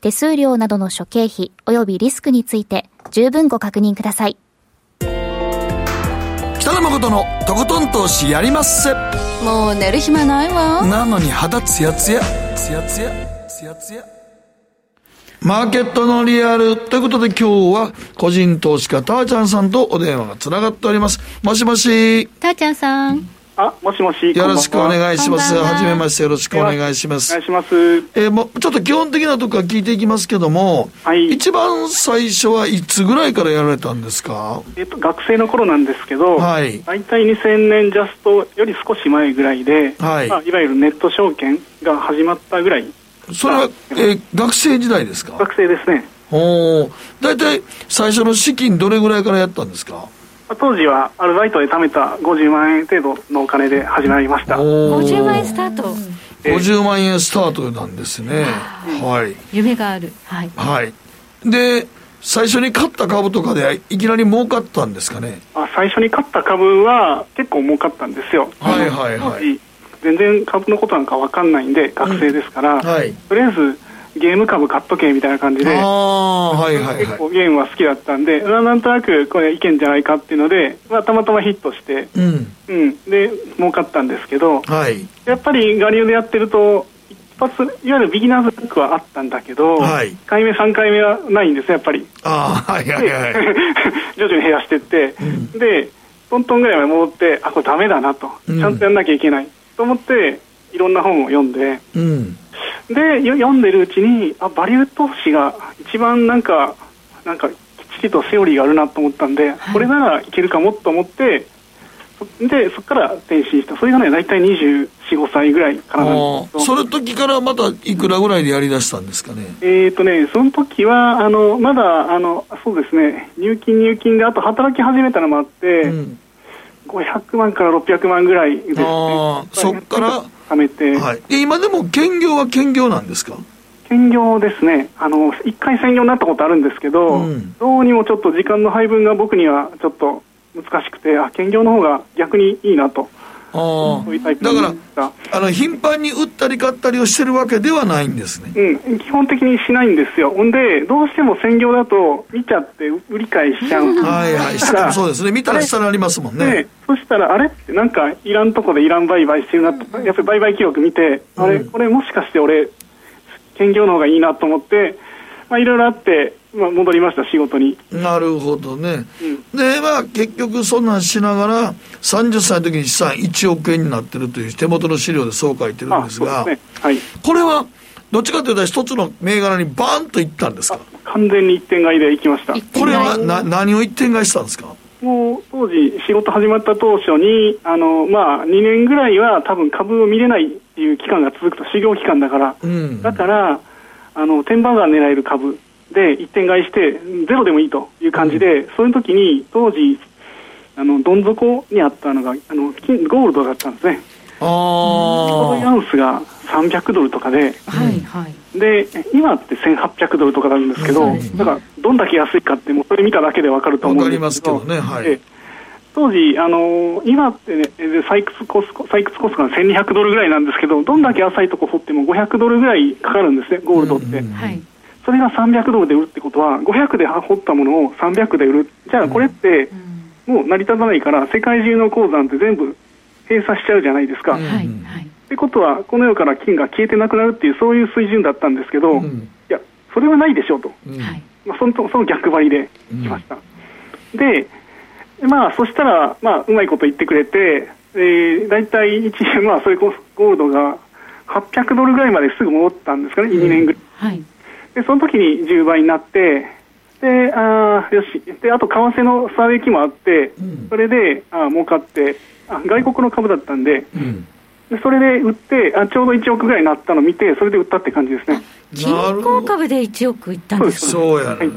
手数料などの諸経費及びリスクについて十分ご確認ください。北野誠のとことん投資やりまっせ。もう寝る暇ないわ。なのに肌ツヤツヤ。ツヤツヤ。ツヤツヤ。マーケットのリアル。ということで今日は個人投資家たーちゃんさんとお電話がつながっております。もしもし。たーちゃんさんあ、もしもし。よろしくお願いします。はじめまして、よろしくお願いします。お願いします。えー、もう、ちょっと基本的なとこから聞いていきますけども、はい。一番最初はいつぐらいからやられたんですか？えっと、学生の頃なんですけど、はい。大体2000年ジャストより少し前ぐらいで、はい。まあ、いわゆるネット証券が始まったぐらい。それは、えー、学生時代ですか？学生ですね。お大体最初の資金どれぐらいからやったんですか？当時はアルバイトで貯めた50万円程度のお金で始まりました。50万円スタート。50万円スタートなんですね、はい。夢がある。はい、はい、で最初に買った株とかでいきなり儲かったんですかね？あ最初に買った株は結構儲かったんですよ。はいはいはい。全然株のことなんか分かんないんで学生ですから、うんはい、とりあえずゲーム株買っとけみたいな感じで、はいはいはい、結構ゲームは好きだったんで、なんとなくこれいけんじゃないかっていうので、まあ、たまたまヒットして、うん、うん、で、儲かったんですけど、はい、やっぱりガリオでやってると、一発、いわゆるビギナーズバックはあったんだけど、はい、1回目、3回目はないんですやっぱり。あはいはいはい。[laughs] 徐々に減らしていって、うん、で、トントンぐらいまで戻って、あ、これダメだなと、ちゃんとやんなきゃいけない、と思って、いろんな本を読んで、うん。で読んでるうちにあバリュー投資が一番なんかなんかきっちりとセオリーがあるなと思ったんで、はい、これならいけるかもと思ってでそこから転身した。それがね大体2 4 5歳ぐらいからなんですその時からまたいくらぐらいでやりだしたんですかね？えっ、とねその時はあのまだあのそうですね。入金入金であと働き始めたのもあって、うん、500万から600万ぐらいですね。あそっから貯めて、はい、今でも兼業は兼業なんですか？兼業ですね。あの一回専業になったことあるんですけど、うん、どうにもちょっと時間の配分が僕にはちょっと難しくてあ兼業の方が逆にいいなとあだからあの頻繁に売ったり買ったりをしてるわけではないんですね、うん、基本的にしないんですよ。ほんでどうしても専業だと見ちゃって売り買いしちゃう。はいはい。そうですね。見たら下にありますもんね。ねそしたらあれってなんかいらんとこでいらん売買してるなと。やっぱり売買記録見て、うん、あれこれもしかして俺兼業の方がいいなと思ってまあいろいろあってまあ、戻りました仕事に。なるほどね、うん、でまあ結局そんなんしながら30歳の時に資産1億円になってるという手元の資料でそう書いてるんですが、ね。はい、これはどっちかというと一つの銘柄にバーンといったんですか？完全に一点買いでいきました。これはな何を一点買いしたんですか？もう当時仕事始まった当初にあの、まあ、2年ぐらいは多分株を見れないっていう期間が続くと修行期間だから、うん、だからあの天板が狙える株で一点買いしてゼロでもいいという感じで、うん、そういう時に当時あのどん底にあったのがあの金ゴールドだったんですね。ああアウンスが300ドルとかで、はいはい、で今って1800ドルとかなんですけど、ね、だからどんだけ安いかってもうそれ見ただけで分かると思うんですけど。かりますけどね、はい、当時、あのー、今ってね、採掘コスト、採掘コストが1200ドルぐらいなんですけど、どんだけ浅いとこ掘っても500ドルぐらいかかるんですね、ゴールドって。うんうん、はい。それが300ドルで売るってことは、500で掘ったものを300で売る。じゃあこれって、もう成り立たないから、世界中の鉱山って全部閉鎖しちゃうじゃないですか。はい。ってことは、この世から金が消えてなくなるっていう、そういう水準だったんですけど、うん、いや、それはないでしょうと。うん、まあ、そのその逆張りで来ました。うん、で、まあ、そしたら、まあ、うまいこと言ってくれて、えー、大体一まあ、それこそゴールドが800ドルぐらいまですぐ戻ったんですかね、2年ぐらい。はい、で、その時に10倍になって、で、あよし。で、あと、為替の差益もあって、それで、あ儲かって、あ外国の株だったんで、うんでそれで売ってあ、ちょうど1億ぐらいになったのを見て、それで売ったって感じですね。銀行株で1億いったんですか？そうやね、はい、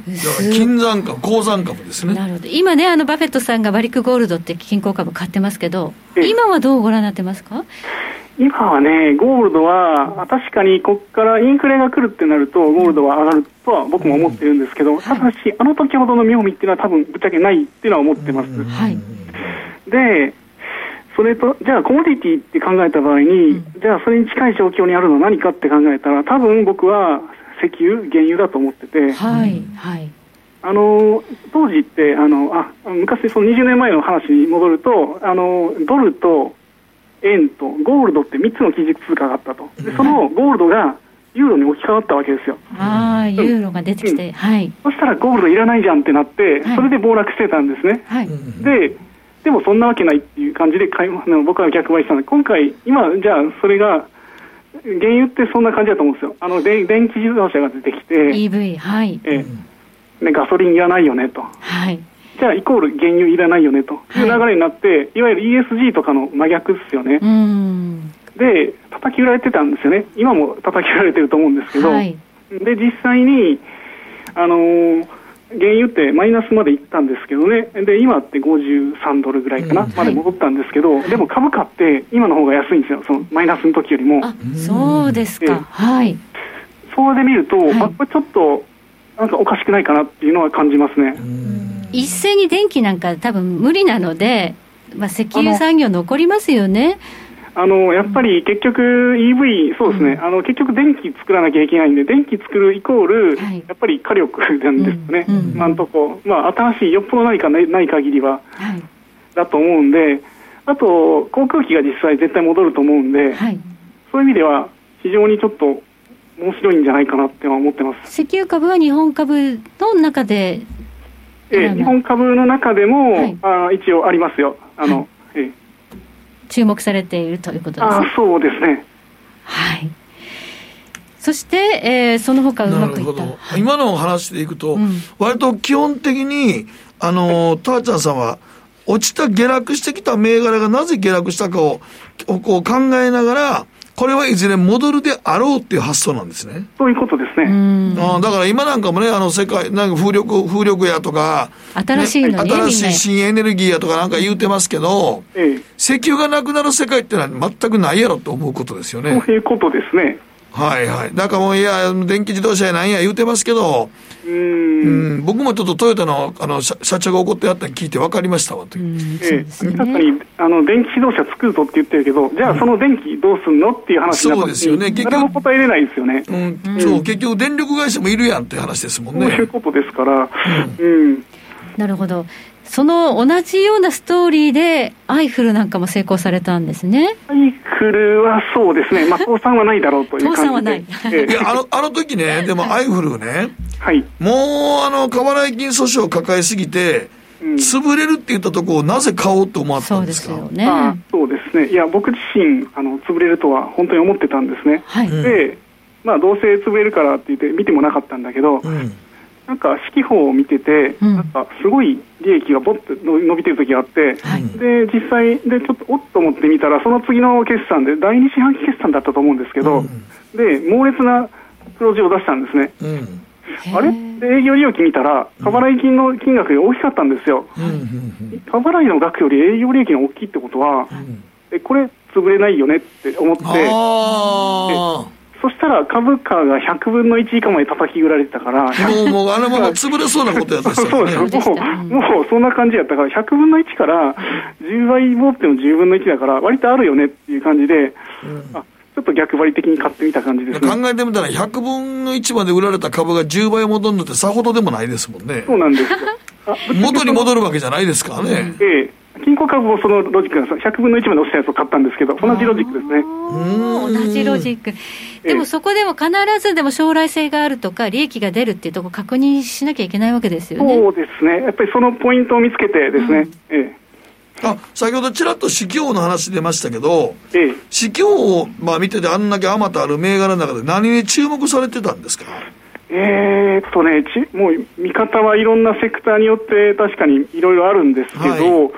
金山株、鉱山株ですね。なるほど、今ね、あのバフェットさんがバリックゴールドって銀行株買ってますけど、今はどうご覧になってますか？今はね、ゴールドは、確かにここからインフレが来るってなると、ゴールドは上がるとは僕も思ってるんですけど、ただし、あの時ほどの妙味っていうのは、多分ぶっちゃけないっていうのは思ってます。はい、でそれと、じゃあコモディティって考えた場合に、うん、じゃあそれに近い状況にあるのは何かって考えたら、多分僕は石油、原油だと思ってて、はい、はい。あの当時ってあのあ昔その20年前の話に戻るとあのドルと円とゴールドって3つの基軸通貨があったとでそのゴールドがユーロに置き換わったわけですよ。ああ、ユーロが出てきて、うん、はい。そしたらゴールドいらないじゃんってなって、それで暴落してたんですね。はい。で、でもそんなわけないっていう感じで買い僕は逆張りしたので、今回、今、じゃあそれが、原油ってそんな感じだと思うんですよ。あの、電気自動車が出てきて、EV、はい。えー、ね、ガソリンいらないよねと。はい。じゃあイコール原油いらないよねという流れになって、はい、いわゆる ESG とかの真逆ですよね。で、叩き売られてたんですよね。今も叩き売られてると思うんですけど、はい、で、実際に、あのー原油ってマイナスまでいったんですけどね、で今って53ドルぐらいかな、うん、まで戻ったんですけど、でも株価って今の方が安いんですよ、そのマイナスの時よりも。そうですか、はい。それで見ると、はい、あこれちょっとなんかおかしくないかなっていうのは感じますね。一斉に電気なんか多分無理なので、まあ、石油産業残りますよね。あのやっぱり結局 EV、そうですね、うん、あの結局電気作らなきゃいけないんで、電気作るイコール、はい、やっぱり火力なんですね、うん、なん。とこ、まあ、新しい、よっぽど何かない限りは、はい、だと思うんで、あと航空機が実際絶対戻ると思うんで、はい、そういう意味では、非常にちょっと面白いんじゃないかなって思ってます。石油株は日本株の中でえ日本株の中でも、はい、あ一応ありますよ。あの、ええ注目されているということですあそうですね。はい。そして、えー、その他うまくいった。はい、今の話でいくと、うん、割と基本的に、あの、ターちゃんさんは、落ちた下落してきた銘柄がなぜ下落したかをこう考えながら、これはいずれ戻るであろうっていう発想なんですね。そういうことですね。あだから今なんかもね、あの世界、なんか風力、風力やとか、新しいの、ね、新しい新エネルギーやとかなんか言うてますけど、ええ、石油がなくなる世界ってのは全くないやろと思うことですよね。そういうことですね。はいはい。だからもう、いや、電気自動車やなんや言うてますけど、うん僕もちょっとトヨタのあの社社長が怒ってあったの聞いて分かりましたわという。ええ、確かにあの電気自動車作るぞって言ってるけど、じゃあその電気どうすんのっていう話になったそうですよね。結局誰も答えれないですよね。うん、そう、結局電力会社もいるやんっていう話ですもんね。そういうことですから、うん。うん、なるほど。その同じようなストーリーで、アイフルなんかも成功されたんですね。アイフルはそうですね、まあ、[laughs] 倒産はないだろうという感じで。倒産はない。いや、あの、あの時ね、でもアイフルね、はい、もう、あの、過払い金訴訟を抱えすぎて、うん、潰れるって言ったところをなぜ買おうと思ったんですか？そうですよね。そうですね。いや、僕自身、あの、潰れるとは本当に思ってたんですね。はい。で、まあ、どうせ潰れるからって言って見てもなかったんだけど、うんなんか四季報を見てて、うん、なんかすごい利益がぼって伸びてる時があって、はい、で実際でちょっとおっと思ってみたらその次の決算で第二四半期決算だったと思うんですけど、うん、で猛烈な黒字を出したんですね。うん。あれ？営業利益見たら、過払い金の金額が大きかったんですよ。過払いの額より営業利益が大きいってことは、えこれ、潰れないよねって思って、そしたら株価が100分の1以下まで叩き売られてたから、もう、もうあのまま潰れそうなことやったそうですもう、もうそんな感じやったから、100分の1から10倍持っても10分の1だから、割とあるよねっていう感じで、うん、あちょっと逆張り的に買ってみた感じです、ね、考えてみたら、100分の1まで売られた株が10倍戻るのってさほどでもないですもんね。そうなんですよ。[laughs] 元に戻るわけじゃないですからね。ええ金庫株もそのロジックが100分の1まで落ちたやつを買ったんですけど、同じロジックですね。同じロジック。でもそこでも必ずでも将来性があるとか、利益が出るっていうところ確認しなきゃいけないわけですよね。そうですね。やっぱりそのポイントを見つけてですね。うん、ええあ先ほどちらっと市況の話出ましたけど、ええ、市況を、まあ、見ててあんだけあまたある銘柄の中で何に注目されてたんですか？えー、っとねち、もう見方はいろんなセクターによって確かにいろいろあるんですけど、はい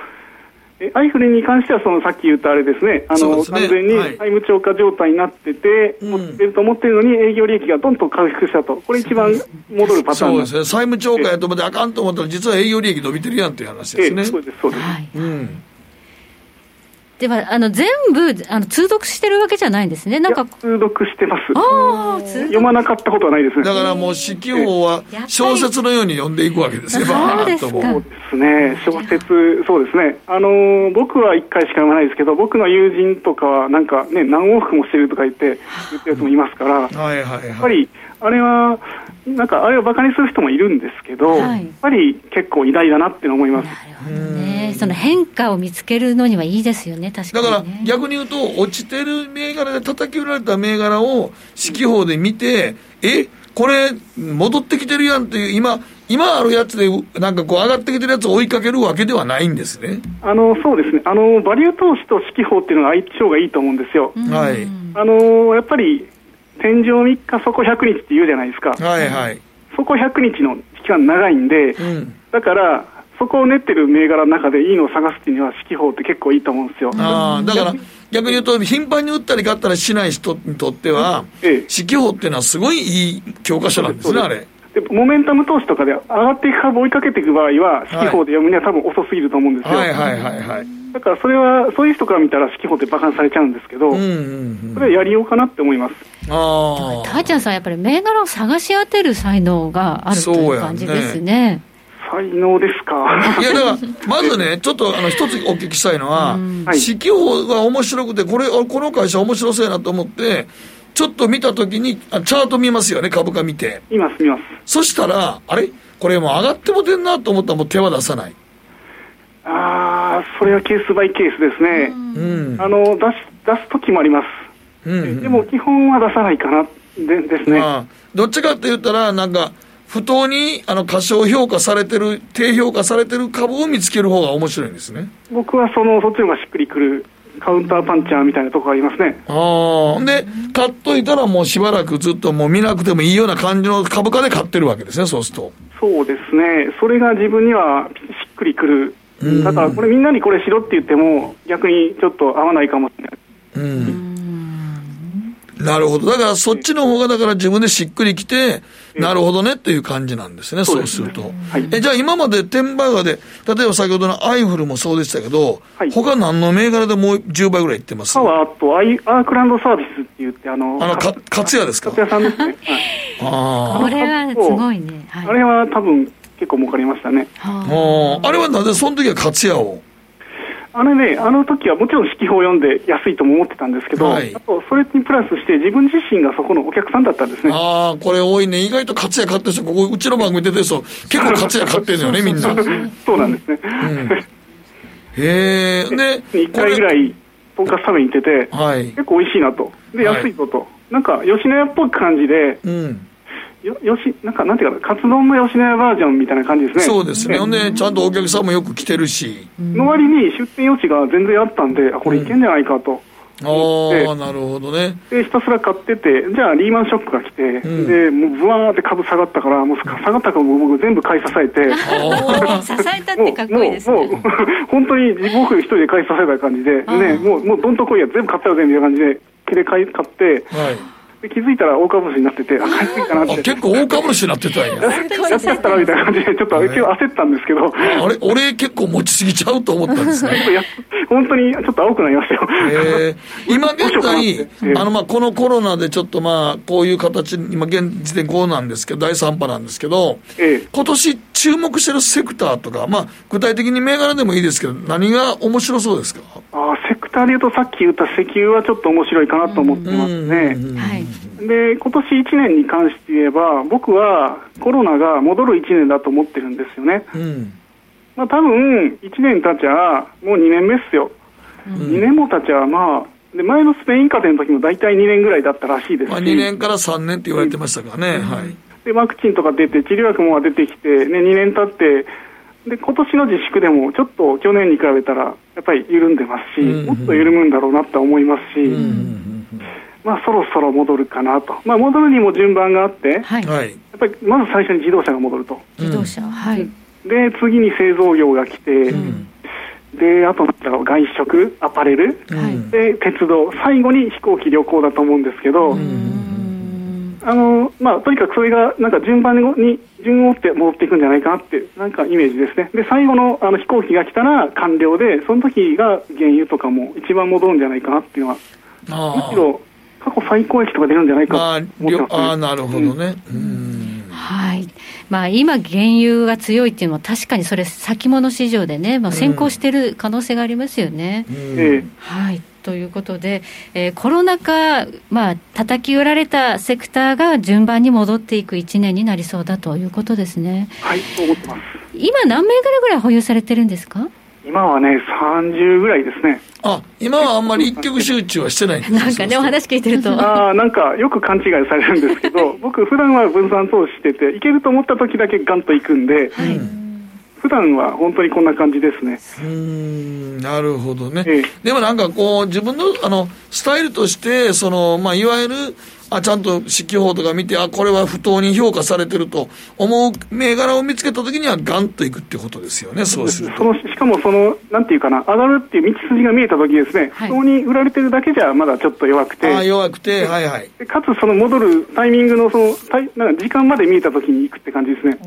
アイフレに関してはそのさっき言ったあれですね、あの、ね、完全に債務超過状態になってて、持ってると思ってるのに営業利益がどんどん回復したと、これ一番戻るパターンそうですね、債務超過やと思ってあかんと思ったら、実は営業利益伸びてるやんっていう話ですね。えそうです、そうです。はい、うんではあの全部あの通読してるわけじゃないんですね、なんか通読してます。あ読。まなかったことはないですね。だからもう四季報は小説のように読んでいくわけですね、そうですそうですね、小説、そうですね、あのー、僕は1回しか読まないですけど、僕の友人とかは、なんかね、何往復もしてるとか言って、言ってる人もいますから、はいはいはい、やっぱり、あれは、なんかあれをバカにする人もいるんですけど、はい、やっぱり結構偉大だなって思います。なるほどね。その変化を見つけるのにはいいですよね、確かに、ね、だから逆に言うと、落ちてる銘柄で叩き売られた銘柄を四季報で見て、えこれ、戻ってきてるやんっていう、今、今あるやつで、なんかこう、上がってきてるやつを追いかけるわけではないんですねあのそうですねあの、バリュー投資と四季報っていうのは相性がいいと思うんですよ。はい、あのやっぱり天井3日、そこ100日って言うじゃないですか、はいはい、そこ100日の期間長いんで、うん、だから、そこを練ってる銘柄の中でいいのを探すっていうには、四季報って結構いいと思うんですよ。あだから逆に言うと、頻繁に打ったり買ったりしない人にとっては、四季報っていうのはすごいいい教科書なんですね、あれ。でモメンタム投資とかで上がっていく株を追いかけていく場合は、四季報で読むには多分遅すぎると思うんですよ。はいはいはいはい。だからそれは、そういう人から見たら、四季報って馬鹿にされちゃうんですけど、うんうんうん、それはやりようかなって思います。ああ。たーちゃんさん、やっぱり銘柄を探し当てる才能があるという感じですね。才能ですか？いや、だから、まずね、[laughs] ちょっと、あの、一つお聞きしたいのは、四季報が面白くて、これ、この会社面白そうやなと思って、ちょっと見たときに、チャート見ますよね、株価見て。見ます、見ます。そしたら、あれ？これもう上がっても出んなと思ったらもう手は出さない。ああ、それはケースバイケースですね。うん、あの、出す、出す時もあります。うん、うん、でも基本は出さないかな、でですね。あどっちかって言ったら、なんか、不当にあの過小評価されてる、低評価されてる株を見つける方が面白いんですね。僕はその、そっちの方がしっくりくるカウンターパンチャーみたいなとこありますね。ああ。で、買っといたらもうしばらくずっともう見なくてもいいような感じの株価で買ってるわけですね、そうすると。そうですね。それが自分にはしっくりくるだからこれみんなにこれしろって言っても逆にちょっと合わないかもしれない。うんなるほど。だからそっちの方がだから自分でしっくりきて、なるほどねっていう感じなんですね、そうすると。はい、えじゃあ今まで天バーガーで、例えば先ほどのアイフルもそうでしたけど、はい、他何の銘柄でもう10倍ぐらいいってます？他はあとアイアークランドサービスって言って、あの、あのか勝屋ですか？勝屋さんですね。[laughs] はい、あこれはすごいね。はい、あれは多分結構儲かりましたね。はあ、あれはなぜその時は勝屋をあれね、あの時はもちろん式法を読んで安いとも思ってたんですけど、はい、あとそれにプラスして自分自身がそこのお客さんだったんですね。ああ、これ多いね。意外と勝也買ってる人、ここうちの番組出てる人、結構勝也買ってるのよね、[laughs] みんな。そうなんですね。うん、へえ。で、1回ぐらい、とんかつ食べに行ってて、はい、結構美味しいなと。で、安いぞと。はい、なんか、吉野家っぽい感じで、うんよよしなんかなんていうか、カツ丼の吉野家バージョンみたいな感じですね。そうですね、ねちゃんとお客さんもよく来てるし。の割に出店余地が全然あったんで、あこれいけんじゃないかと。ああ、なるほどね。で、ひたすら買ってて、じゃあリーマンショックが来て、うん、で、もうブワーって株下がったから、もう下がった株を僕全部買い支えて。支えたってかっこいいですね。もう、もう本当に僕一人で買い支えた感じで、ね、もう、もうどんとこいや、全部買ったよ全部みたいな感じで、手で買い買って、はいで気づいたら大株主になってて、あ、買いすぎかなって。結構大株主になってたんや。やっちゃったらみたいな感じで、ちょっと一応焦ったんですけど。あれ、俺結構持ちすぎちゃうと思ったんですね。[laughs] 本当にちょっと青くなりましたよ。えー、今現在、あの、まあ、このコロナでちょっとまあ、こういう形、今現時点こうなんですけど、第3波なんですけど、ええ、今年注目してるセクターとか、まあ、具体的に銘柄でもいいですけど、何が面白そうですか？あセクターでいうと、さっき言った石油はちょっと面白いかなと思ってますね。で、今年1年に関して言えば、僕はコロナが戻る1年だと思ってるんですよね。うん。まあ、多分1年経ちゃ、もう2年目っすよ。うん、2年も経ちゃ、まあ、で前のスペイン風邪の時も大体2年ぐらいだったらしいです。し、まあ、2年から3年って言われてましたからね、うん、はい、でワクチンとか出て、治療薬も出てきて、ね、2年経って、で今年の自粛でもちょっと去年に比べたらやっぱり緩んでますし、もっと緩むんだろうなと思いますし、うんうん、まあ、そろそろ戻るかなと、まあ、戻るにも順番があって、はい、やっぱりまず最初に自動車が戻ると。自動車、はい。で次に製造業が来て、うん、であと外食、アパレル、はい、で鉄道、最後に飛行機、旅行だと思うんですけど、あのまあ、とにかくそれがなんか順番に順を追って戻っていくんじゃないかなって、なんかイメージですね、で最後のあの飛行機が来たら完了で、その時が原油とかも一番戻るんじゃないかなっていうのは、むしろ過去最高益とか出るんじゃないかと思ってます、ね、ああなるほどね。うんはいまあ、今、原油が強いっていうのは、確かにそれ、先物市場でね、まあ、先行している可能性がありますよね。うんはいということで、えー、コロナ禍、まあ叩き売られたセクターが順番に戻っていく1年になりそうだということですね。はい、そう思ってます。今、何銘柄ぐらい保有されてるんですか？今はね、30ぐらいですね。あ、今はあんまり一極集中はしてないんです [laughs] なんかね、お話聞いてると。ああ、なんかよく勘違いされるんですけど、[laughs] 僕、普段は分散投資してて、いけると思った時だけガンと行くんで、はい、普段は本当にこんな感じですね。うん、なるほどね。ええ、でもなんかこう、自分のあのスタイルとして、その、まあ、いわゆる、あちゃんと指揮法とか見て、あこれは不当に評価されてると思う銘柄を見つけたときには、がんといくってことですよね、そうするそのしかもその、なんていうかな、上がるっていう道筋が見えたときですね、不当に売られてるだけじゃまだちょっと弱くて、あ弱くて、はいはい、かつその戻るタイミングのそのなんか時間まで見えたときに行くって感じですね。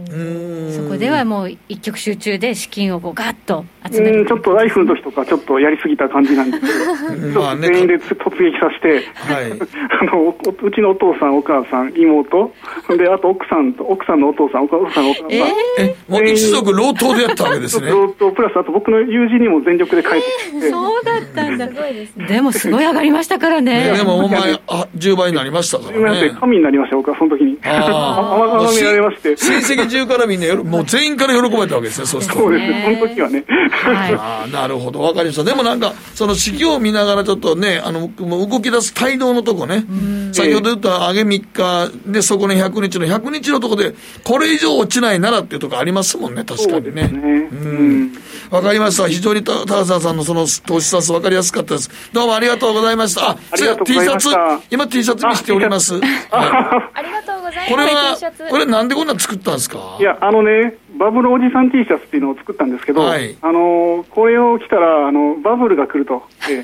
そこではもう一極集中で資金をこうガッと集める。ちょっとライフの時とか、ちょっとやりすぎた感じなんですけど、全員で突撃させて、はい、[laughs] あのうちのお父さん、お母さん、妹、で、あと奥さんと、奥さんのお父さん、奥さんのお母さん。えー、もう一族老頭でやったわけですね。[laughs] 老頭プラス、あと僕の友人にも全力で返ってきて。そうだったんだ。すごいですね。でもすごい上がりましたからね。でもお前、あ、10倍になりましたからね。神になりました、僕はその時に。ああ。見られまして。親戚中からみんな、もう全員から喜ばれたわけですね、そうすると。そうですね、その時はね。はい。ああ、なるほど、わかりました。でもなんか、その指揮を見ながらちょっとね、あの、動き出す帯同のとこね、先ほど言った上げ3日で、そこの100日の100日のとこで、これ以上落ちないならっていうとこありますもんね、確かにね。ねうん。わかりました。非常に高澤さんのその投資札分かりやすかったです。どうもありがとうございました。あ、ありがとうございました。今 T シャツ見せております。ありがとうございます。[laughs] これは、これなんでこんな作ったんですか？いや、あのね、バブルおじさん T シャツっていうのを作ったんですけど、はい、あのこれを着たらあのバブルが来ると、え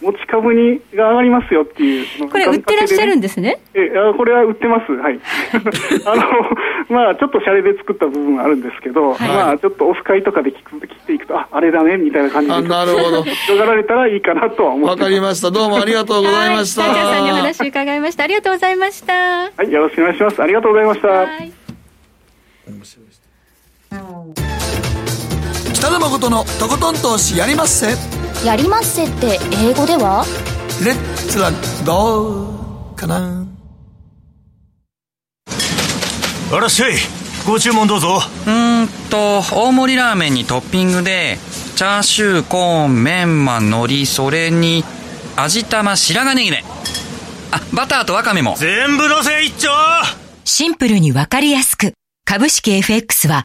持ち株にが上がりますよっていう、これ売ってらっしゃるんですね？えあこれは売ってます、はい。[laughs] あのまあちょっとシャレで作った部分あるんですけど、はい、まあちょっとオフ会とかで聞く着ていくとああれだねみたいな感じで、なるほど。広がられたらいいかなとは思わかりました。どうもありがとうございました。はい、さんにお話伺いました。ありがとうございました。はい、よろしくお願いします。ありがとうございました。はい面白い北野誠のとことん投資やりまっせ。やりまっせって英語では？レッツラどうかな。あらっしゃい。ご注文どうぞ。うんと大盛りラーメンにトッピングでチャーシューコーンメンマ海苔それに味玉白髪ネギね。あバターとワカメも。全部のせ一丁。シンプルにわかりやすく。株式 FX は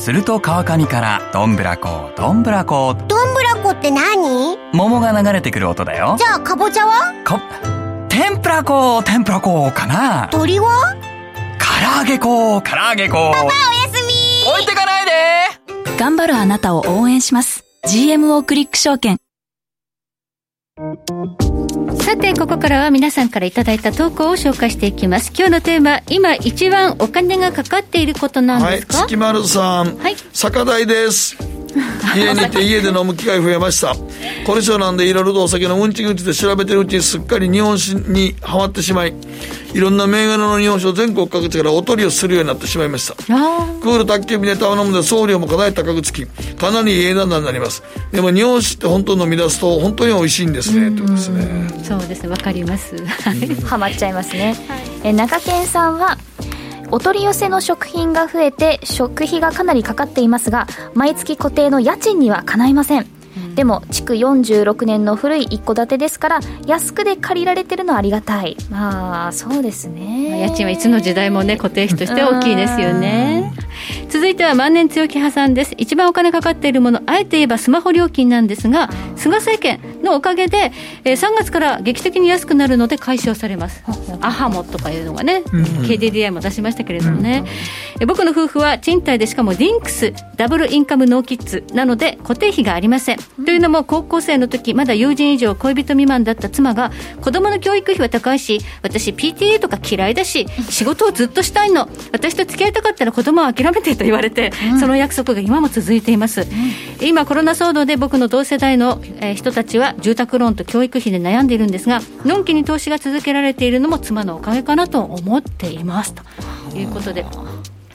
すると川上からどんぶらこどんぶらこ。どんぶらこって何？桃が流れてくる音だよ。じゃあかぼちゃは？こ天ぷらこ天ぷらこかな。鳥は？唐揚げこ唐揚げこ。パパおやすみ。置いてかないで。頑張るあなたを応援します。GMO クリック証券さて、ここからは皆さんからいただいた投稿を紹介していきます。今日のテーマ、今一番お金がかかっていることなんですか？はい、月丸さん。はい。酒代です。家にいて家で飲む機会増えました。これ以上なんでいろいろとお酒のうんちぐちで調べてるうちにすっかり日本酒にはまってしまいいろんな銘柄の日本酒を全国各地からお取りをするようになってしまいました。クール宅急便で頼むので送料もかなり高くつきかなりええ値段になります。でも日本酒って本当飲み出すと本当に美味しいんですね。とですね。そうですね。わかります。はまっちゃいますね、はい、え中堅さんはお取り寄せの食品が増えて食費がかなりかかっていますが毎月固定の家賃にはかないません。でも築46年の古い一戸建てですから安くで借りられてるのはありがたい。まあそうですね。家賃はいつの時代もね固定費として大きいですよね。続いては万年強気破産です。一番お金かかっているものあえて言えばスマホ料金なんですが菅政権のおかげで、えー、3月から劇的に安くなるので解消されます。アハモとかいうのがね、うん、KDDI も出しましたけれどもね、うん、僕の夫婦は賃貸でしかもリンクスダブルインカムノーキッズなので固定費がありません、というのも高校生の時まだ友人以上恋人未満だった妻が子供の教育費は高いし私 PTA とか嫌いだし仕事をずっとしたいの。私と付き合いたかったら子供は諦めてと言われて、その約束が今も続いています、今コロナ騒動で僕の同世代の人たちは住宅ローンと教育費で悩んでいるんですがのんきに投資が続けられているのも妻のおかげかなと思っています。ということで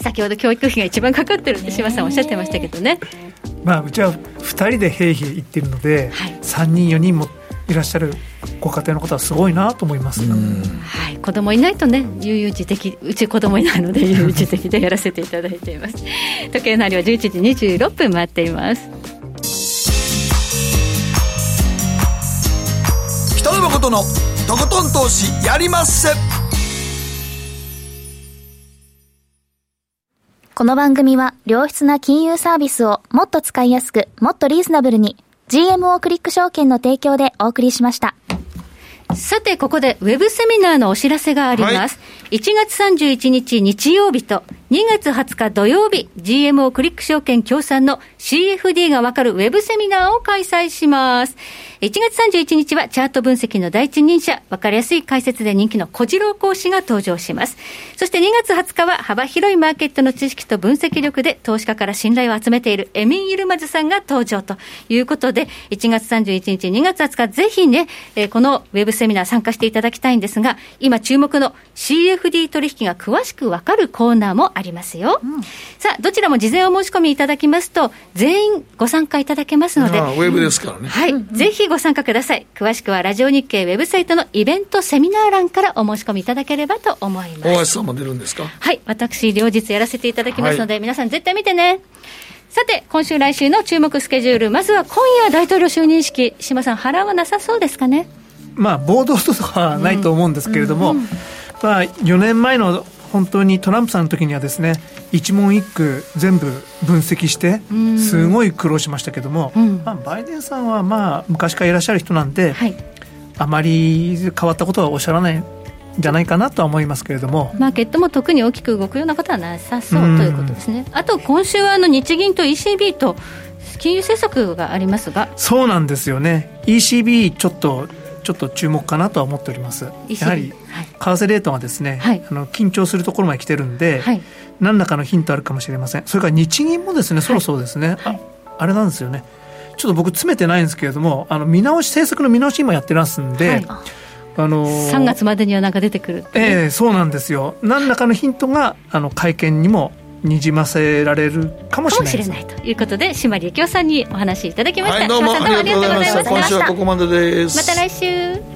先ほど教育費が一番かかってるって島さんおっしゃってましたけどね、まあ、うちは2人で兵費行ってるので、はい、3人4人もいらっしゃるご家庭の方はすごいなと思います、はい、子供いないとね悠々自適うち子供いないので悠々自適でやらせていただいています。[laughs] 時計の針は11時26分回っています。北野誠のとことん投資やりまっせこの番組は良質な金融サービスをもっと使いやすくもっとリーズナブルに GMO クリック証券の提供でお送りしました。さて、ここでウェブセミナーのお知らせがあります。はい、1月31日日曜日と2月20日土曜日、GMO クリック証券協賛の CFD がわかるウェブセミナーを開催します。1月31日はチャート分析の第一人者、わかりやすい解説で人気の小次郎講師が登場します。そして2月20日は幅広いマーケットの知識と分析力で投資家から信頼を集めているエミン・ユルマズさんが登場ということで、1月31日、2月20日、ぜひね、え、このウェブセミナー参加していただきたいんですが、今注目の CFD 取引が詳しくわかるコーナーもありますよ。うん、さあ、どちらも事前お申し込みいただきますと、全員ご参加いただけますので。ウェブですからね。はい。うんうん、ぜひご参加ください。詳しくはラジオ日経ウェブサイトのイベントセミナー欄からお申し込みいただければと思います。大橋さんも出るんですか？はい。私、両日やらせていただきますので、はい、皆さん絶対見てね。さて、今週来週の注目スケジュール。まずは今夜大統領就任式。島さん、波乱はなさそうですかね？まあ、暴動とかはないと思うんですけれども、うんうん、まあ、4年前の本当にトランプさんの時にはですね一問一句全部分析してすごい苦労しましたけども、うん、まあ、バイデンさんはまあ昔からいらっしゃる人なんで、はい、あまり変わったことはおっしゃらないじゃないかなとは思いますけれども。マーケットも特に大きく動くようなことはなさそうということですね。あと今週はあの日銀と ECB と金融政策がありますが。そうなんですよね。ECB ちょっとちょっと注目かなとは思っております。やはり、為替レートがですね、はい、あの緊張するところまで来てるんで、はい、何らかのヒントあるかもしれません。それから日銀もですね、そろそろですね、ああれなんですよね。ちょっと僕詰めてないんですけれども、あの見直し政策の見直し今やってますんで。あのー、3月までにはなんか出てくる、ね、ええー、そうなんですよ何らかのヒントがあの会見にもにじませられるかもしれないかもしれないということで島利幸さんにお話しいただきました、はい、どうもありがとうございました。今週はここまでです。また来週